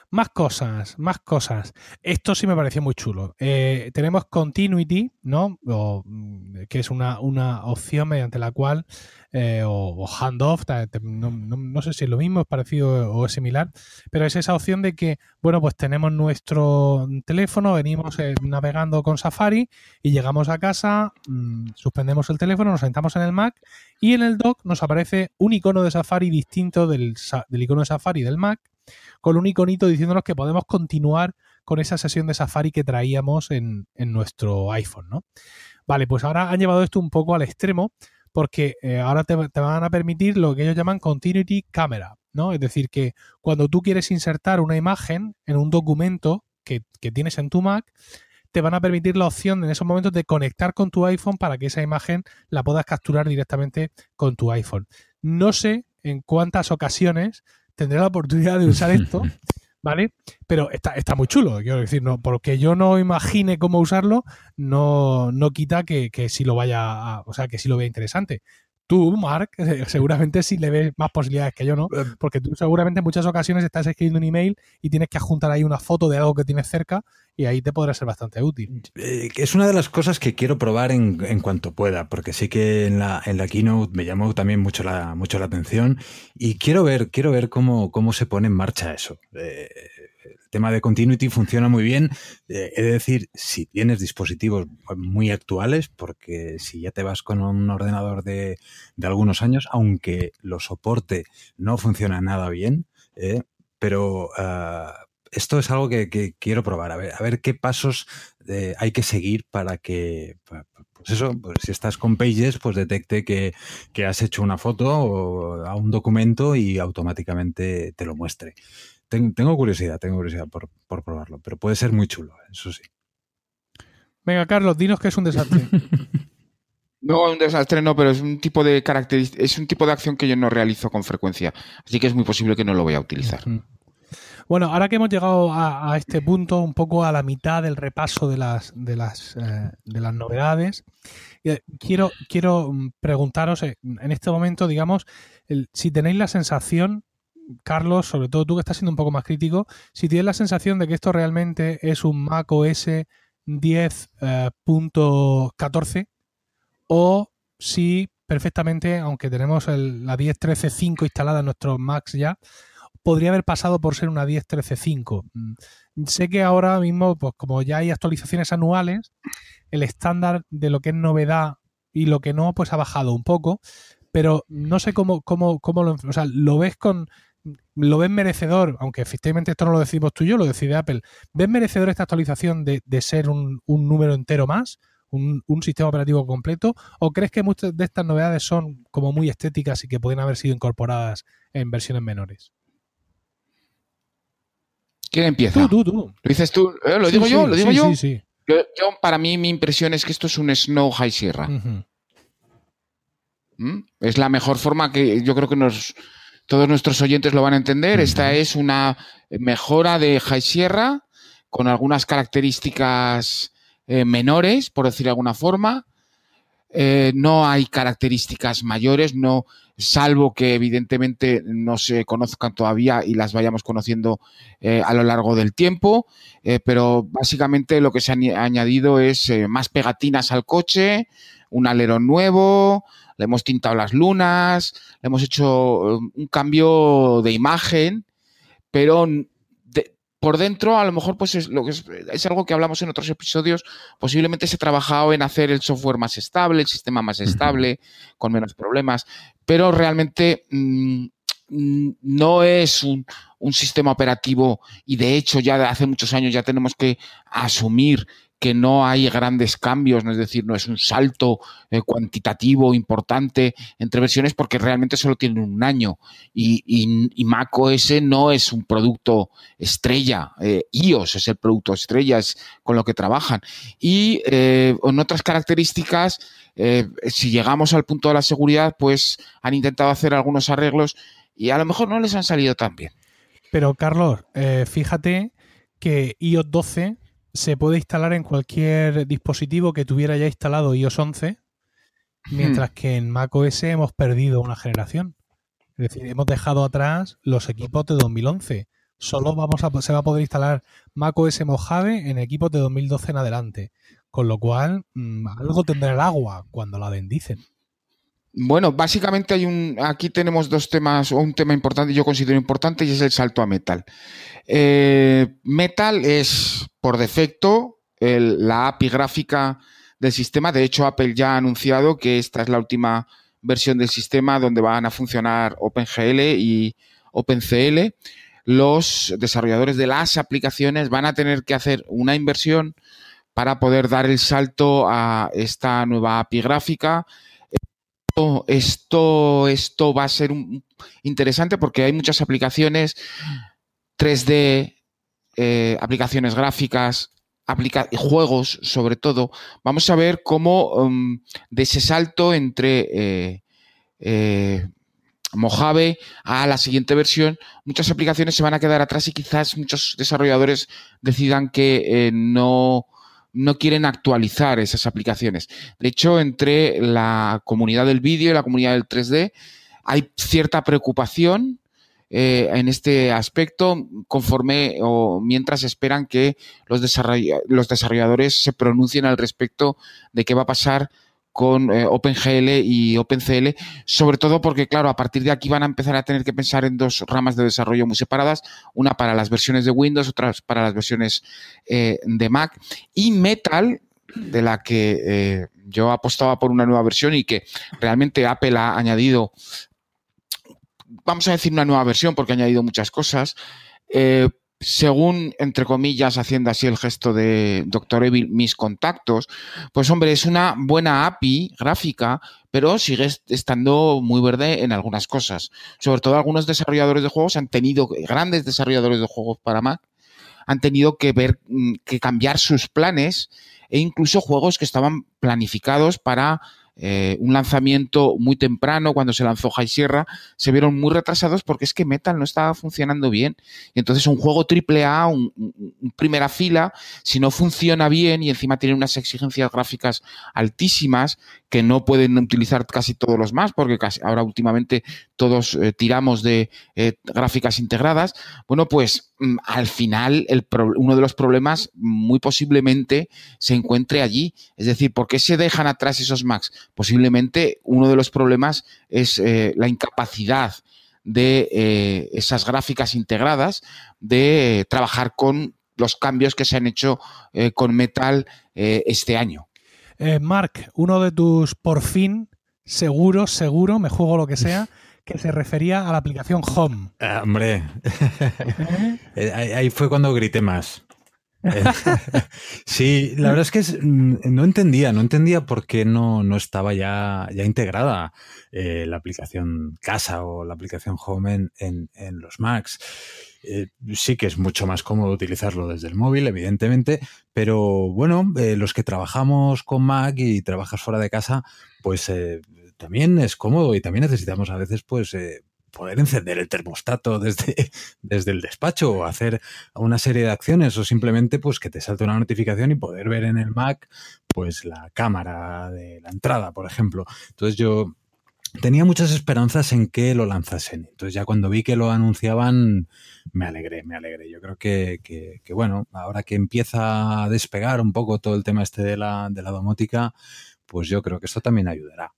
Más cosas, más cosas. Esto sí me pareció muy chulo. Eh, tenemos Continuity, ¿no? Mm, que es una, una, opción mediante la cual, eh, o, handoff, no, no, sé si es lo mismo, es parecido o es similar, pero es esa opción de que, bueno, pues tenemos nuestro teléfono, venimos eh, navegando con Safari y llegamos a casa, mm, suspendemos el teléfono, nos sentamos en el Mac y en el dock nos aparece un icono de Safari distinto del, del icono de Safari del Mac con un iconito diciéndonos que podemos continuar con esa sesión de Safari que traíamos en, nuestro iPhone, ¿no? Vale, pues ahora han llevado esto un poco al extremo porque eh, ahora te, van a permitir lo que ellos llaman Continuity Camera, ¿no? Es decir, que cuando tú quieres insertar una imagen en un documento que, que tienes en tu Mac, te van a permitir la opción en esos momentos de conectar con tu iPhone para que esa imagen la puedas capturar directamente con tu iPhone. No sé en cuántas ocasiones tendré la oportunidad de usar esto, ¿vale? Pero está, está muy chulo, quiero decir, no, porque yo no imagine cómo usarlo, no, no quita que, que si lo vaya, a, o sea, que si lo vea interesante. Tú, Mark, seguramente sí le ves más posibilidades que yo, ¿no? Eh. Porque tú seguramente en muchas ocasiones estás escribiendo un email y tienes que adjuntar ahí una foto de algo que tienes cerca y ahí te podrá ser bastante útil. Eh, es una de las cosas que quiero probar en, cuanto pueda, porque sí que en la, en la keynote me llamó también mucho la, mucho la atención y quiero ver, quiero ver cómo, cómo se pone en marcha eso. Eh, tema de continuity funciona muy bien. Eh, he de decir, si tienes dispositivos muy actuales, porque si ya te vas con un ordenador de, algunos años, aunque lo soporte, no funciona nada bien, eh, pero ah, esto es algo que, quiero probar, a ver, a ver qué pasos eh, hay que seguir para que, pues eso, pues si estás con Pages, pues detecte que, has hecho una foto o un documento y automáticamente te lo muestre. Tengo curiosidad, tengo curiosidad por, por probarlo, pero puede ser muy chulo, eso sí. Venga, Carlos, dinos que es un desastre. No, un desastre no, pero es un tipo de es un tipo de acción que yo no realizo con frecuencia. Así que es muy posible que no lo voy a utilizar. Bueno, ahora que hemos llegado a, este punto, un poco a la mitad del repaso de las, de las, eh, de las novedades, eh, quiero, quiero mm, preguntaros eh, en este momento, digamos, si tenéis la sensación, Carlos, sobre todo tú que estás siendo un poco más crítico, si tienes la sensación de que esto realmente es un Mac OS 10.14 o si perfectamente, aunque tenemos la 10.13.5 instalada en nuestros Macs ya, podría haber pasado por ser una 10.13.5. Mm, sé que ahora mismo, pues como ya hay actualizaciones anuales, el estándar de lo que es novedad y lo que no, pues ha bajado un poco, pero no sé cómo, cómo, cómo o sea, lo ves con, lo ves merecedor, aunque efectivamente esto no lo decimos tú y yo, lo decide Apple, ¿ves merecedor esta actualización de, ser un, un número entero más? un, sistema operativo completo? ¿O crees que muchas de estas novedades son como muy estéticas y que pueden haber sido incorporadas en versiones menores? ¿Quién empieza? Tú, tú, tú. ¿Lo dices tú? ¿Eh? ¿Lo digo yo? ¿Lo digo yo? Sí, sí. Yo, para mí, mi impresión es que esto es un Snow High Sierra. ¿Mm? Es la mejor forma que yo creo que nos, todos nuestros oyentes lo van a entender. Esta es una mejora de High Sierra con algunas características eh, menores, por decir de alguna forma. Eh, no hay características mayores, no, salvo que evidentemente no se conozcan todavía y las vayamos conociendo eh, a lo largo del tiempo. pero básicamente lo que se ha añadido es más pegatinas al coche, un alerón nuevo, le hemos tintado las lunas, le hemos hecho un cambio de imagen, pero por dentro, a lo mejor, pues es, lo que es, algo que hablamos en otros episodios. Posiblemente se ha trabajado en hacer el software más estable, el sistema más estable, con menos problemas, pero realmente mm, mm, no es un, un, sistema operativo y de hecho ya hace muchos años ya tenemos que asumir que no hay grandes cambios, es decir, no es un salto eh, cuantitativo importante entre versiones porque realmente solo tienen un año y, y, Mac OS no es un producto estrella, eh, iOS es el producto estrella, es con lo que trabajan. Y eh, en otras características, si llegamos al punto de la seguridad, pues han intentado hacer algunos arreglos y a lo mejor no les han salido tan bien. Pero Carlos, fíjate que iOS 12 se puede instalar en cualquier dispositivo que tuviera ya instalado iOS 11, mientras hmm. que en macOS hemos perdido una generación. Es decir, hemos dejado atrás los equipos de 2011. Solo vamos a, se va a poder instalar macOS Mojave en equipos de 2012 en adelante. Con lo cual, mm, algo tendrá el agua cuando la bendicen. Bueno, básicamente hay un. Aquí tenemos dos temas, o un tema importante, yo considero importante, y es el salto a metal. Eh, metal es por defecto la API gráfica del sistema. De hecho, Apple ya ha anunciado que esta es la última versión del sistema donde van a funcionar OpenGL y OpenCL. Los desarrolladores de las aplicaciones van a tener que hacer una inversión para poder dar el salto a esta nueva API gráfica esto, esto va a ser interesante porque hay muchas aplicaciones 3D, eh, aplicaciones gráficas, juegos sobre todo. Vamos a ver cómo um, de ese salto entre eh, eh, Mojave a la siguiente versión, muchas aplicaciones se van a quedar atrás y quizás muchos desarrolladores decidan que no no quieren actualizar esas aplicaciones. De hecho, entre la comunidad del vídeo y la comunidad del 3D hay cierta preocupación eh, en este aspecto conforme o mientras esperan que los, los desarrolladores se pronuncien al respecto de qué va a pasar con eh, OpenGL y OpenCL, sobre todo porque, claro, a partir de aquí van a empezar a tener que pensar en dos ramas de desarrollo muy separadas, una para las versiones de Windows, otra para las versiones eh, de Mac. Y Metal, de la que eh, yo apostaba por una nueva versión y que realmente Apple ha añadido, vamos a decir una nueva versión porque ha añadido muchas cosas, según, entre comillas, haciendo así el gesto de Doctor Evil, mis contactos, pues hombre, es una buena API gráfica, pero sigue estando muy verde en algunas cosas. Sobre todo algunos desarrolladores de juegos han tenido, grandes desarrolladores de juegos para Mac, han tenido que ver, mm, que cambiar sus planes e incluso juegos que estaban planificados para eh, un lanzamiento muy temprano, cuando se lanzó High Sierra, se vieron muy retrasados porque es que Metal no estaba funcionando bien. Y entonces un juego AAA, un, un, primera fila, si no funciona bien y encima tiene unas exigencias gráficas altísimas que no pueden utilizar casi todos los más, porque casi, ahora últimamente todos eh, tiramos de eh, gráficas integradas, bueno, pues al final el uno de los problemas muy posiblemente se encuentre allí. Es decir, ¿por qué se dejan atrás esos Macs? Posiblemente uno de los problemas es eh, la incapacidad de esas gráficas integradas de trabajar con los cambios que se han hecho con Metal este año. Eh, Mark, uno de tus por fin, seguro, seguro, me juego lo que sea, que se refería a la aplicación Home. Ah, hombre, ¿Eh? ahí fue cuando grité más. sí, la verdad es que mm, no entendía, no entendía por qué no, no estaba ya, ya integrada eh, la aplicación Casa o la aplicación Home en, en, los Macs. Eh, sí que es mucho más cómodo utilizarlo desde el móvil, evidentemente, pero bueno, eh, los que trabajamos con Mac y trabajas fuera de casa, pues también es cómodo y también necesitamos a veces pues poder encender el termostato desde, desde el despacho o hacer una serie de acciones o simplemente pues que te salte una notificación y poder ver en el Mac pues la cámara de la entrada, por ejemplo. Entonces yo tenía muchas esperanzas en que lo lanzasen. Entonces ya cuando vi que lo anunciaban, me alegré, me alegré. Yo creo que, que, bueno, ahora que empieza a despegar un poco todo el tema este de la, de la domótica, pues yo creo que esto también ayudará.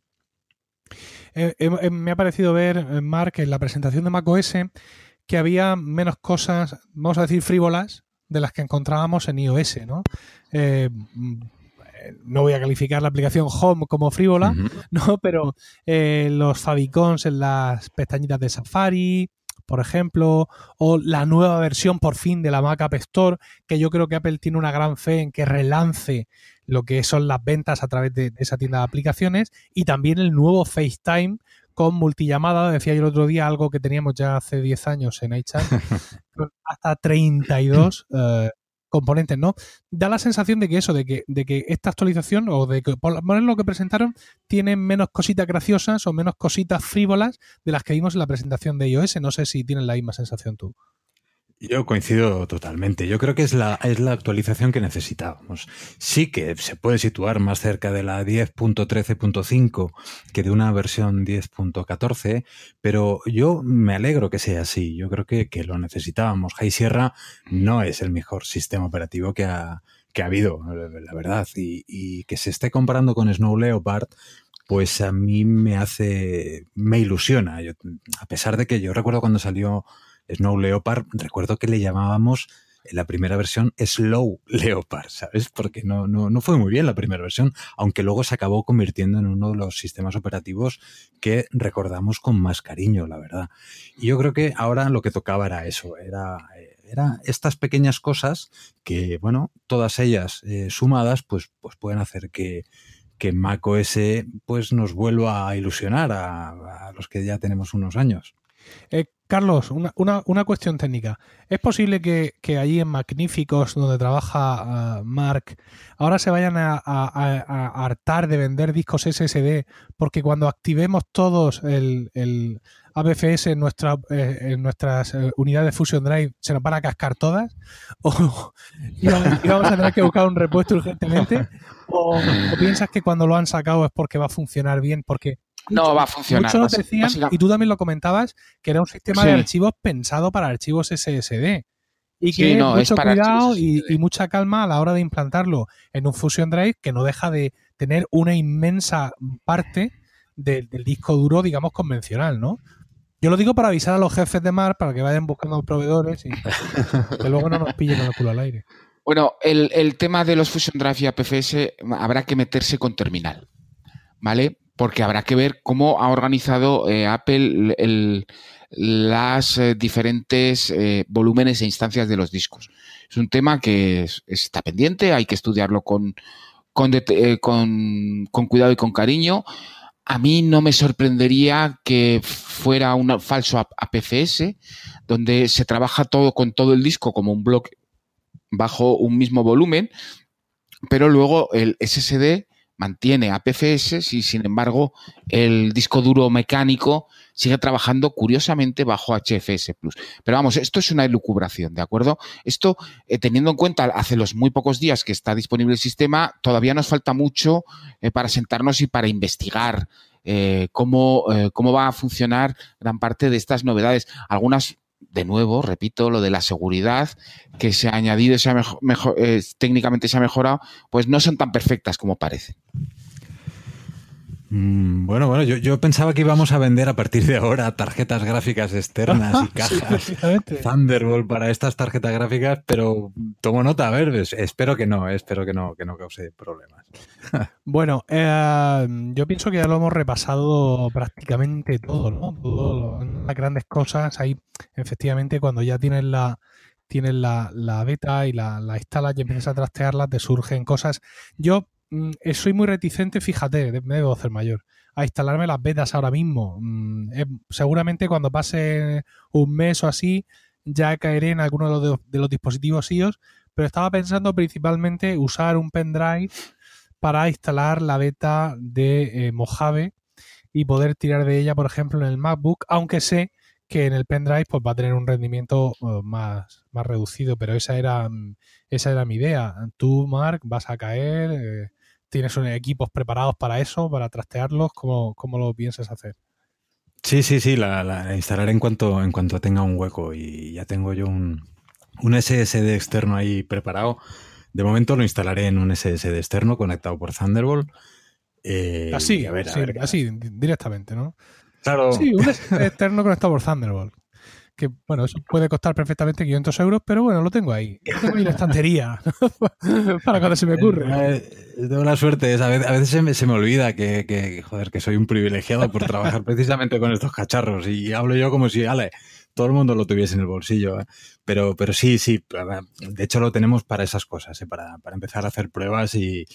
Eh, eh, eh, me ha parecido ver, Mark, en la presentación de macOS que había menos cosas, vamos a decir, frívolas de las que encontrábamos en iOS, ¿no? Mm, no voy a calificar la aplicación Home como frívola, ¿no? Pero los favicons en las pestañitas de Safari, por ejemplo, o la nueva versión por fin de la Mac App Store, que yo creo que Apple tiene una gran fe en que relance lo que son las ventas a través de esa tienda de aplicaciones, y también el nuevo FaceTime con multillamada, decía yo el otro día, algo que teníamos ya hace 10 años en iChat, hasta 32 componentes, ¿no? Da la sensación de que eso, de que, de que esta actualización, o de que por lo que presentaron, tiene menos cositas graciosas o menos cositas frívolas de las que vimos en la presentación de iOS. No sé si tienen la misma sensación tú. Yo coincido totalmente. Yo creo que es la, es la actualización que necesitábamos. Sí que se puede situar más cerca de la 10.13.5 que de una versión 10.14, pero yo me alegro que sea así. Yo creo que, lo necesitábamos. High Sierra no es el mejor sistema operativo que ha, que ha habido, la verdad. Y, y que se esté comparando con Snow Leopard, pues a mí me hace, me ilusiona. a pesar de que yo recuerdo cuando salió Snow Leopard, recuerdo que le llamábamos en la primera versión Slow Leopard, ¿sabes? Porque no, no, no, fue muy bien la primera versión, aunque luego se acabó convirtiendo en uno de los sistemas operativos que recordamos con más cariño, la verdad. Y yo creo que ahora lo que tocaba era eso, era, era estas pequeñas cosas que, bueno, todas ellas eh, sumadas, pues, pues pueden hacer que, que macOS pues nos vuelva a ilusionar a los que ya tenemos unos años. Eh, Carlos, una, una, cuestión técnica. ¿Es posible que, que allí en Magníficos, donde trabaja uh, Mark, ahora se vayan a, hartar de vender discos SSD porque cuando activemos todos el, el ABFS en, eh, en nuestras eh, unidades de Fusion Drive se nos van a cascar todas? ¿O y vamos a tener que buscar un repuesto urgentemente? ¿O, ¿O piensas que cuando lo han sacado es porque va a funcionar bien? Porque no va a funcionar. Muchos decían, y tú también lo comentabas, que era un sistema de archivos pensado para archivos SSD. Y que mucho cuidado y, mucha calma a la hora de implantarlo en un Fusion Drive que no deja de tener una inmensa parte del disco duro, digamos, convencional, ¿no? Yo lo digo para avisar a los jefes de mar para que vayan buscando proveedores y que luego no nos pillen con el culo al aire. Bueno, el, el tema de los Fusion Drive y APFS habrá que meterse con terminal, ¿vale? Porque habrá que ver cómo ha organizado eh, Apple las eh, diferentes eh, volúmenes e instancias de los discos. Es un tema que está pendiente, hay que estudiarlo con, con, con, con cuidado y con cariño. A mí no me sorprendería que fuera un falso APFS, donde se trabaja todo con todo el disco como un bloque bajo un mismo volumen, pero luego el SSD mantiene APFS y sin embargo el disco duro mecánico sigue trabajando curiosamente bajo HFS Plus. Pero vamos, esto es una elucubración, ¿de acuerdo? Esto, eh, teniendo en cuenta hace los muy pocos días que está disponible el sistema, todavía nos falta mucho eh, para sentarnos y para investigar eh, cómo, cómo va a funcionar gran parte de estas novedades. Algunas de nuevo, repito, lo de la seguridad que se ha añadido, se ha mejor, técnicamente se ha mejorado, pues no son tan perfectas como parecen. Mm, bueno, bueno, yo, pensaba que íbamos a vender a partir de ahora tarjetas gráficas externas y cajas Thunderbolt para estas tarjetas gráficas, pero tomo nota, a ver, espero que no, espero que no, que no cause problemas. bueno, eh, yo pienso que ya lo hemos repasado prácticamente todo, ¿no? Todo, las grandes cosas, ahí efectivamente cuando ya tienes la tienes la, beta y la, la instalas y empiezas a trastearla, te surgen cosas. Yo Mm, eh, soy muy reticente, fíjate, me debo hacer mayor, a instalarme las betas ahora mismo. Mm, seguramente cuando pase un mes o así ya caeré en alguno de los, dispositivos iOS, pero estaba pensando principalmente usar un pendrive para instalar la beta de eh, Mojave y poder tirar de ella, por ejemplo, en el MacBook, aunque sé que en el pendrive pues, va a tener un rendimiento uh, más, más reducido, pero esa era, mm, esa era mi idea. Tú, Mark, vas a caer, eh, tienes equipos preparados para eso, para trastearlos, ¿cómo, lo piensas hacer? Sí, sí, sí, la, instalaré en cuanto, en cuanto tenga un hueco y ya tengo yo un, un SSD externo ahí preparado. De momento lo instalaré en un SSD externo conectado por Thunderbolt. Eh, así, a ver, así, directamente, ¿no? Claro. Sí, un SSD externo conectado por Thunderbolt que bueno, eso puede costar perfectamente 500 euros, pero bueno, lo tengo ahí. Lo tengo ahí la estantería para cuando se me ocurre. Eh, tengo la suerte, a veces, se, me, se, me, olvida que, que, joder, que soy un privilegiado por trabajar precisamente con estos cacharros y hablo yo como si, ale, todo el mundo lo tuviese en el bolsillo. ¿eh? Pero, pero sí, sí, de hecho lo tenemos para esas cosas, ¿eh? para, empezar a hacer pruebas y,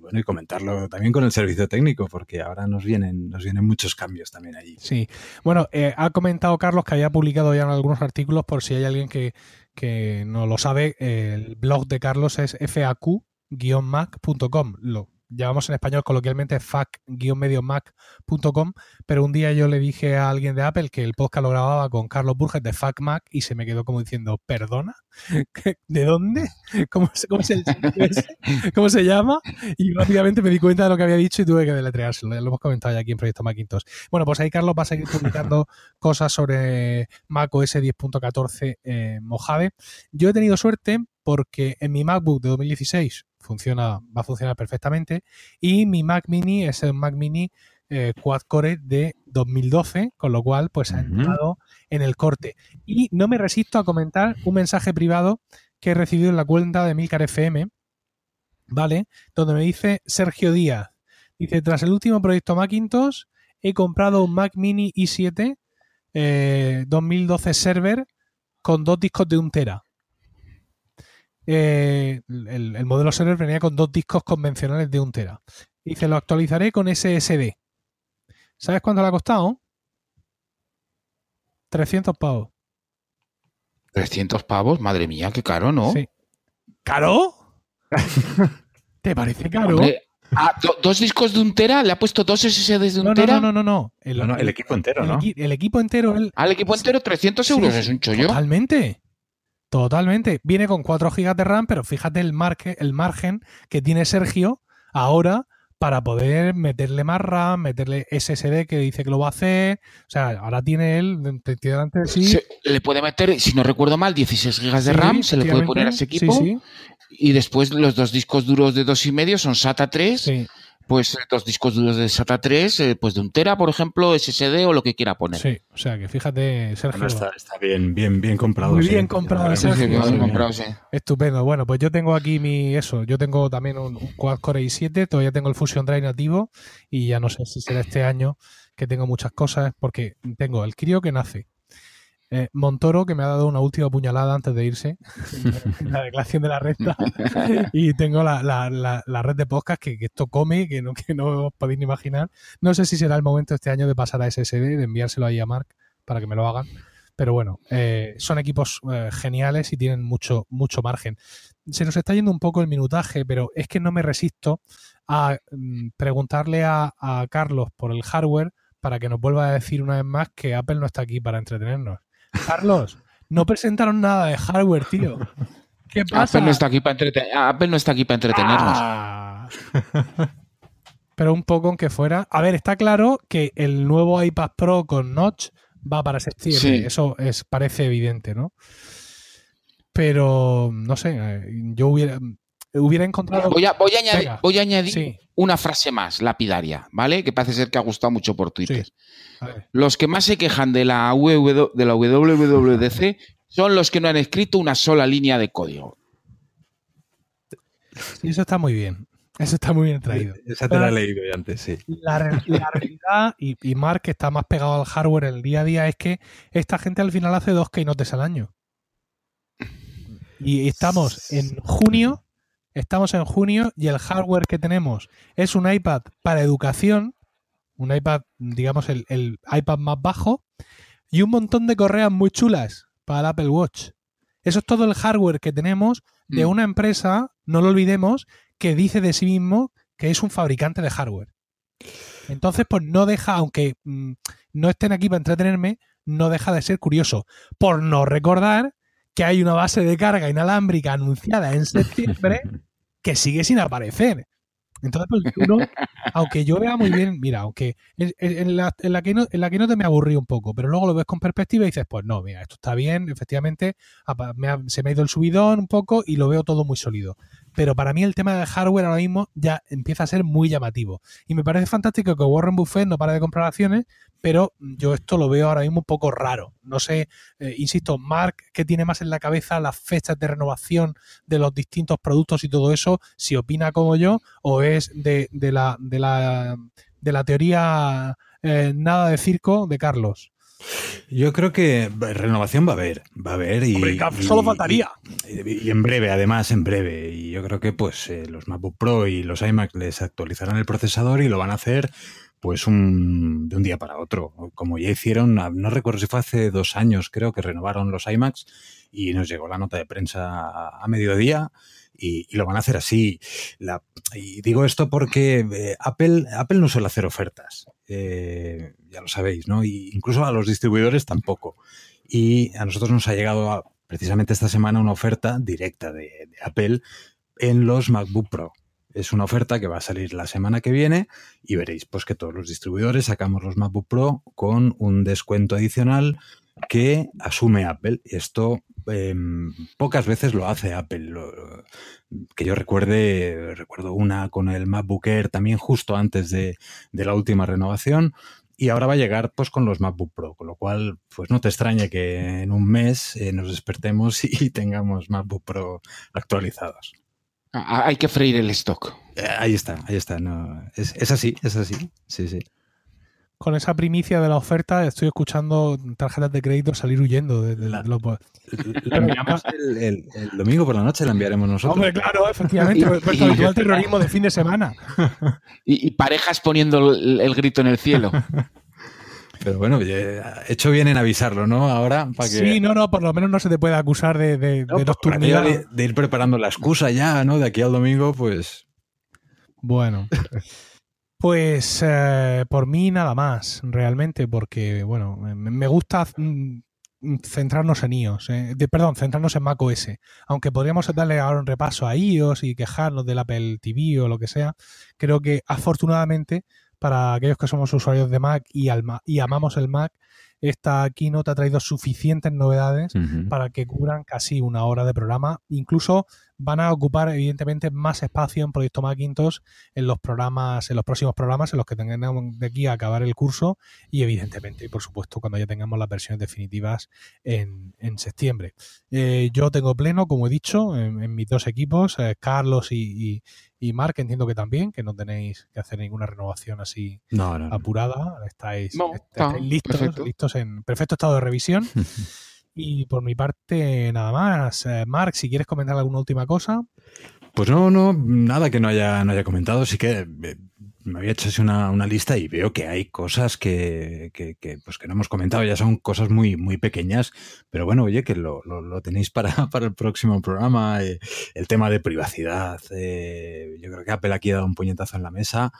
bueno, y comentarlo también con el servicio técnico, porque ahora nos vienen, nos vienen muchos cambios también allí. Sí, bueno, eh, ha comentado Carlos que había publicado ya algunos artículos por si hay alguien que, que no lo sabe, el blog de Carlos es faq-mac.com. Lo, llamamos en español coloquialmente fac-mediomac.com, pero un día yo le dije a alguien de Apple que el podcast lo grababa con Carlos Burges de FacMac y se me quedó como diciendo, ¿perdona? ¿De dónde? ¿Cómo, cómo, se, ¿Cómo se llama? Y rápidamente me di cuenta de lo que había dicho y tuve que deletreárselo. Lo hemos comentado ya aquí en Proyecto Macintosh. Bueno, pues ahí Carlos va a seguir publicando cosas sobre Mac OS 10.14 eh, Mojave. Yo he tenido suerte porque en mi MacBook de 2016 funciona, va a funcionar perfectamente. Y mi Mac Mini es el Mac Mini eh, Quad Core de 2012, con lo cual pues ha entrado en el corte. Y no me resisto a comentar un mensaje privado que he recibido en la cuenta de Milcar FM, ¿vale? Donde me dice Sergio Díaz. Dice, tras el último proyecto Macintosh, he comprado un Mac Mini i7 2012 eh, server con dos discos de un tera. Eh, el, modelo server venía con dos discos convencionales de un tera. Dice, lo actualizaré con SSD. ¿Sabes cuánto le ha costado? 300 pavos. 300 pavos, madre mía, qué caro, ¿no? Sí. ¿Caro? ¿Te parece caro? Ah, dos discos de un tera, le ha puesto dos SSDs de un tera. No, no, no, no. El, equipo entero, ¿no? El, equipo entero. El, Al equipo entero, 300 euros, es un chollo. Totalmente. Totalmente. Viene con 4 GB de RAM, pero fíjate el, el margen que tiene Sergio ahora para poder meterle más RAM, meterle SSD que dice que lo va a hacer. O sea, ahora tiene él, delante de sí. le puede meter, si no recuerdo mal, 16 GB de RAM, se le puede poner a ese equipo. Y después los dos discos duros de dos y medio son SATA 3. Pues dos discos duros de SATA 3, eh, pues de un tera, por ejemplo, SSD o lo que quiera poner. Sí, o sea que fíjate, Sergio. Bueno, está, está bien, bien, bien comprado. Muy sí. bien Sí, Sergio. comprado, sí. Estupendo. Bueno, pues yo tengo aquí mi eso. Yo tengo también un, un Quad Core i7, todavía tengo el Fusion Drive nativo y ya no sé si será este año que tengo muchas cosas porque tengo el crío que nace. Eh, Montoro, que me ha dado una última puñalada antes de irse, en la declaración de la recta. y tengo la, la- la- la red de podcast que, que esto come, que no, que no os podéis ni imaginar. No sé si será el momento este año de pasar a SSD, de enviárselo ahí a Mark para que me lo hagan. Pero bueno, eh, son equipos eh, geniales y tienen mucho, mucho margen. Se nos está yendo un poco el minutaje, pero es que no me resisto a mm, preguntarle a, a Carlos por el hardware para que nos vuelva a decir una vez más que Apple no está aquí para entretenernos. Carlos, no presentaron nada de hardware, tío. ¿Qué pasa? Apple no está aquí para entrete- Apple no está aquí para entretenernos. Ah. Pero un poco aunque fuera. A ver, está claro que el nuevo iPad Pro con Notch va para septiembre. Sí. Eso es, parece evidente, ¿no? Pero no sé, eh, yo hubiera, hubiera encontrado. Voy a, voy a añadir, Venga. voy a añadir Sí, una frase más, lapidaria, ¿vale? Que parece ser que ha gustado mucho por Twitter. sí. Los que más se quejan de la, WW de la WWDC son los que no han escrito una sola línea de código. Sí, eso está muy bien. Eso está muy bien traído. Esa te la he leído ya antes, sí. La, re- la realidad, y, y Mark que está más pegado al hardware en el día a día, es que esta gente al final hace dos keynotes al año. Y estamos en junio, estamos en junio y el hardware que tenemos es un iPad para educación, un iPad, digamos, el, el iPad más bajo, y un montón de correas muy chulas para el Apple Watch. Eso es todo el hardware que tenemos de Mm. una empresa, no lo olvidemos, que dice de sí mismo que es un fabricante de hardware. Entonces, pues no deja, aunque mm, no estén aquí para entretenerme, no deja de ser curioso. Por no recordar que hay una base de carga inalámbrica anunciada en septiembre que sigue sin aparecer. Entonces, pues uno, aunque yo vea muy bien, mira, aunque en, la, en la que no, en la que no te me aburrí un poco, pero luego lo ves con perspectiva y dices, pues no, mira, esto está bien, efectivamente, se me ha ido el subidón un poco y lo veo todo muy sólido. Pero para mí el tema del hardware ahora mismo ya empieza a ser muy llamativo. Y me parece fantástico que Warren Buffett no para de comprar acciones, pero yo esto lo veo ahora mismo un poco raro. No sé, eh, insisto, Mark, que tiene más en la cabeza las fechas de renovación de los distintos productos y todo eso, si opina como yo o es de, de la, de, la, de la teoría eh, nada de circo de Carlos. Yo creo que renovación va a haber, va a haber y, Hombre, y- solo faltaría. Y, y en breve, además, en breve. Y yo creo que pues eh, los MacBook Pro y los iMac les actualizarán el procesador y lo van a hacer pues un, de un día para otro. Como ya hicieron, no recuerdo si fue hace dos años, creo que renovaron los iMacs y nos llegó la nota de prensa a, mediodía. Y, lo van a hacer así. Y digo esto porque eh, Apple, Apple no suele hacer ofertas. Eh, ya lo sabéis, ¿no? Y incluso a los distribuidores tampoco. Y a nosotros nos ha llegado precisamente esta semana una oferta directa de Apple en los MacBook Pro. Es una oferta que va a salir la semana que viene y veréis pues que todos los distribuidores sacamos los MacBook Pro con un descuento adicional que asume Apple. Esto eh, pocas veces lo hace Apple. Que yo recuerde, recuerdo una con el MacBook Air también justo antes de, la última renovación. Y ahora va a llegar pues con los MacBook Pro, con lo cual pues no te extrañe que en un mes eh, nos despertemos y tengamos MacBook Pro actualizados. Ah, Hay que freír el stock. Eh, ahí está, ahí está. No, es, es así, es así. Sí, sí. Con esa primicia de la oferta, estoy escuchando tarjetas de crédito salir huyendo de, de- La- de los- La enviamos el, el- el domingo por la noche, la enviaremos nosotros. Hombre, claro, efectivamente, Y- nuestro habitual terrorismo de fin de semana. Y, y parejas poniendo el, el grito en el cielo. Pero bueno, he hecho bien en avisarlo, ¿no? Ahora, para que. Sí, no, no, por lo menos no se te puede acusar de, de, No, de pues, nocturnidad. de, de ir preparando la excusa ya, ¿no? De aquí al domingo, pues. Bueno, pues eh, por mí nada más, realmente, porque, bueno, me, gusta mm, centrarnos en iOS, eh, de- perdón, centrarnos en macOS, aunque podríamos darle ahora un repaso a iOS y quejarnos del Apple TV o lo que sea, creo que afortunadamente para aquellos que somos usuarios de Mac y, al y amamos el Mac, esta keynote ha traído suficientes novedades para que cubran casi una hora de programa. Incluso van a ocupar evidentemente más espacio en Proyecto Macintosh en los programas, en los próximos programas en los que tengamos de aquí a acabar el curso y evidentemente, y por supuesto, cuando ya tengamos las versiones definitivas en, septiembre. Eh, yo tengo pleno, como he dicho, en, mis dos equipos, eh, Carlos y, y, Mark, entiendo que también, que no tenéis que hacer ninguna renovación así apurada, estáis, listos, listos en perfecto estado de revisión. Y por mi parte, nada más. Eh, Mark, si quieres comentar alguna última cosa. Pues no, no, nada que no haya, no haya comentado. Sí que eh, me había hecho así una, lista y veo que hay cosas que, que, pues que no hemos comentado. Ya son cosas muy, muy pequeñas. Pero bueno, oye, que lo, lo, tenéis para, para, el próximo programa. Eh, el tema de privacidad. yo creo que Apple aquí ha dado un puñetazo en la mesa.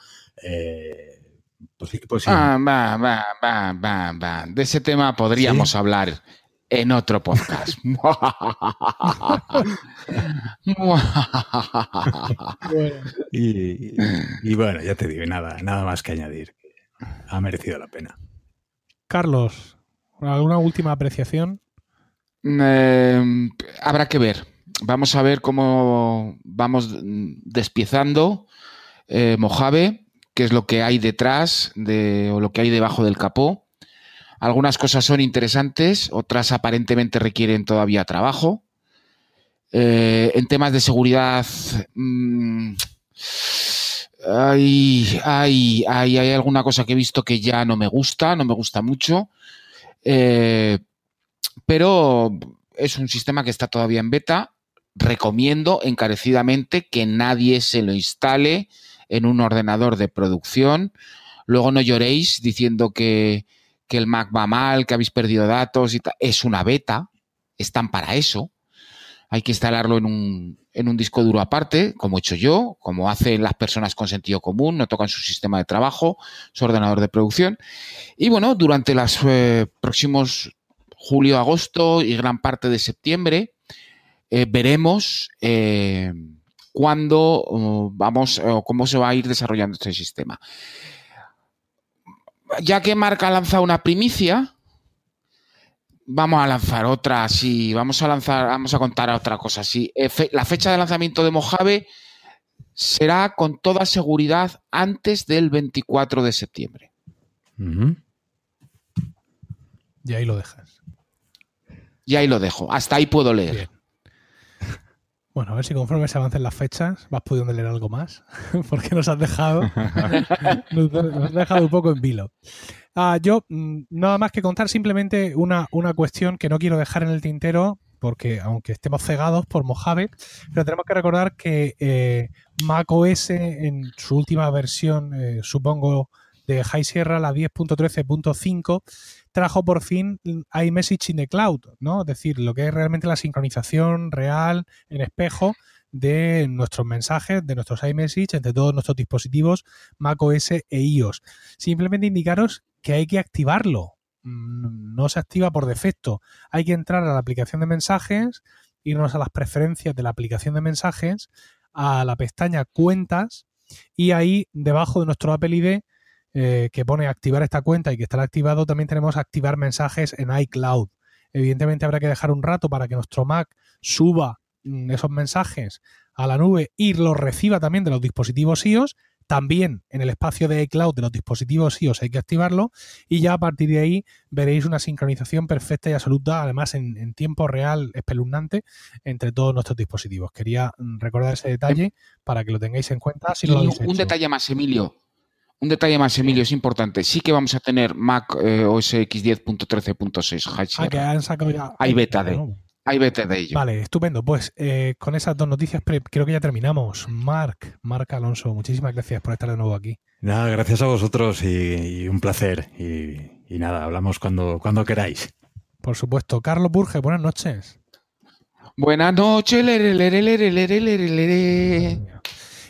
pues sí, pues sí. Ah, va, va, va, va, va. De ese tema podríamos hablar en otro podcast. y, bueno, ya te digo, nada, nada más que añadir. Ha merecido la pena. Carlos, ¿alguna última apreciación? Em, habrá que ver. Vamos a ver cómo vamos despiezando eh, Mojave, qué es lo que hay detrás de, o lo que hay debajo del capó algunas cosas son interesantes, otras aparentemente requieren todavía trabajo. Eh, en temas de seguridad, mm, hay, hay, alguna cosa que he visto que ya no me gusta, no me gusta mucho. Eh, pero es un sistema que está todavía en beta. Recomiendo encarecidamente que nadie se lo instale en un ordenador de producción. Luego no lloréis diciendo que, que el Mac va mal, que habéis perdido datos y tal. Es una beta, están para eso. Hay que instalarlo en un, en un disco duro aparte, como he hecho yo, como hacen las personas con sentido común, no tocan su sistema de trabajo, su ordenador de producción. Y bueno, durante los eh, próximos julio, agosto y gran parte de septiembre, eh, veremos eh, cuándo oh, vamos o cómo se va a ir desarrollando este sistema ya que Marca ha lanzado una primicia, vamos a lanzar otra así, vamos a lanzar, vamos a contar otra cosa así. Eh, la fecha de lanzamiento de Mojave será con toda seguridad antes del 24 de septiembre. Y ahí lo dejas. Y ahí lo dejo. Hasta ahí puedo leer. Bueno, a ver si conforme se avancen las fechas vas pudiendo leer algo más, porque nos has dejado, nos has dejado un poco en vilo. Ah, yo, mm, nada más que contar, simplemente una, una cuestión que no quiero dejar en el tintero, porque aunque estemos cegados por Mojave, pero tenemos que recordar que eh, macOS en su última versión, eh, supongo, de High Sierra, la 10.13.5, trajo por fin iMessage in the Cloud, ¿no? Es decir, lo que es realmente la sincronización real en espejo de nuestros mensajes, de nuestros iMessage entre todos nuestros dispositivos macOS e iOS. Simplemente indicaros que hay que activarlo. Mm, no se activa por defecto. Hay que entrar a la aplicación de mensajes, irnos a las preferencias de la aplicación de mensajes, a la pestaña cuentas y ahí debajo de nuestro Apple ID eh, que pone activar esta cuenta y que estará activado, también tenemos activar mensajes en iCloud. Evidentemente habrá que dejar un rato para que nuestro Mac suba mm, esos mensajes a la nube y los reciba también de los dispositivos iOS. También en el espacio de iCloud de los dispositivos iOS hay que activarlo y ya a partir de ahí veréis una sincronización perfecta y absoluta, además en, tiempo real espeluznante entre todos nuestros dispositivos. Quería mm, recordar ese detalle para que lo tengáis en cuenta. Si un detalle más, Emilio. Un detalle más, Emilio, es importante. Sí que vamos a tener Mac eh, OS X 10.13.6 Ah, que han sacado ya. Hay beta de, hay beta de ello. Vale, estupendo. Pues eh, con esas dos noticias creo que ya terminamos. Marc, Marc Alonso, muchísimas gracias por estar de nuevo aquí. Nada, gracias a vosotros y, un placer. Y, nada, hablamos cuando, cuando queráis. Por supuesto. Carlos Burge, buenas noches. Buenas noches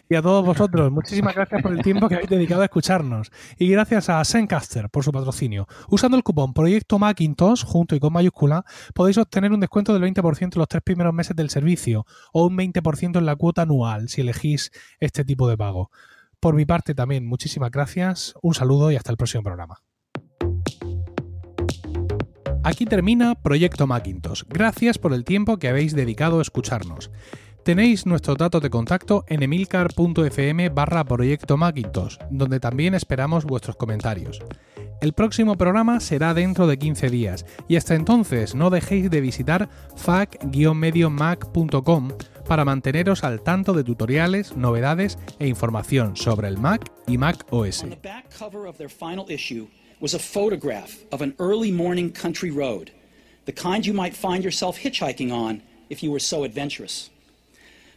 y a todos vosotros. Muchísimas gracias por el tiempo que habéis dedicado a escucharnos. Y gracias a Zencaster por su patrocinio. Usando el cupón Proyecto Macintosh, junto y con mayúscula, podéis obtener un descuento del 20% en los tres primeros meses del servicio o un 20% en la cuota anual si elegís este tipo de pago. Por mi parte también, muchísimas gracias, un saludo y hasta el próximo programa. Aquí termina Proyecto Macintosh. Gracias por el tiempo que habéis dedicado a escucharnos. Tenéis nuestros datos de contacto en emilcar.fm donde también esperamos vuestros comentarios. El próximo programa será dentro de 15 días y hasta entonces no dejéis de visitar fac-mediomac.com para manteneros al tanto de tutoriales, novedades e información sobre el Mac y Mac OS. The kind you might find yourself hitchhiking on if you were so adventurous.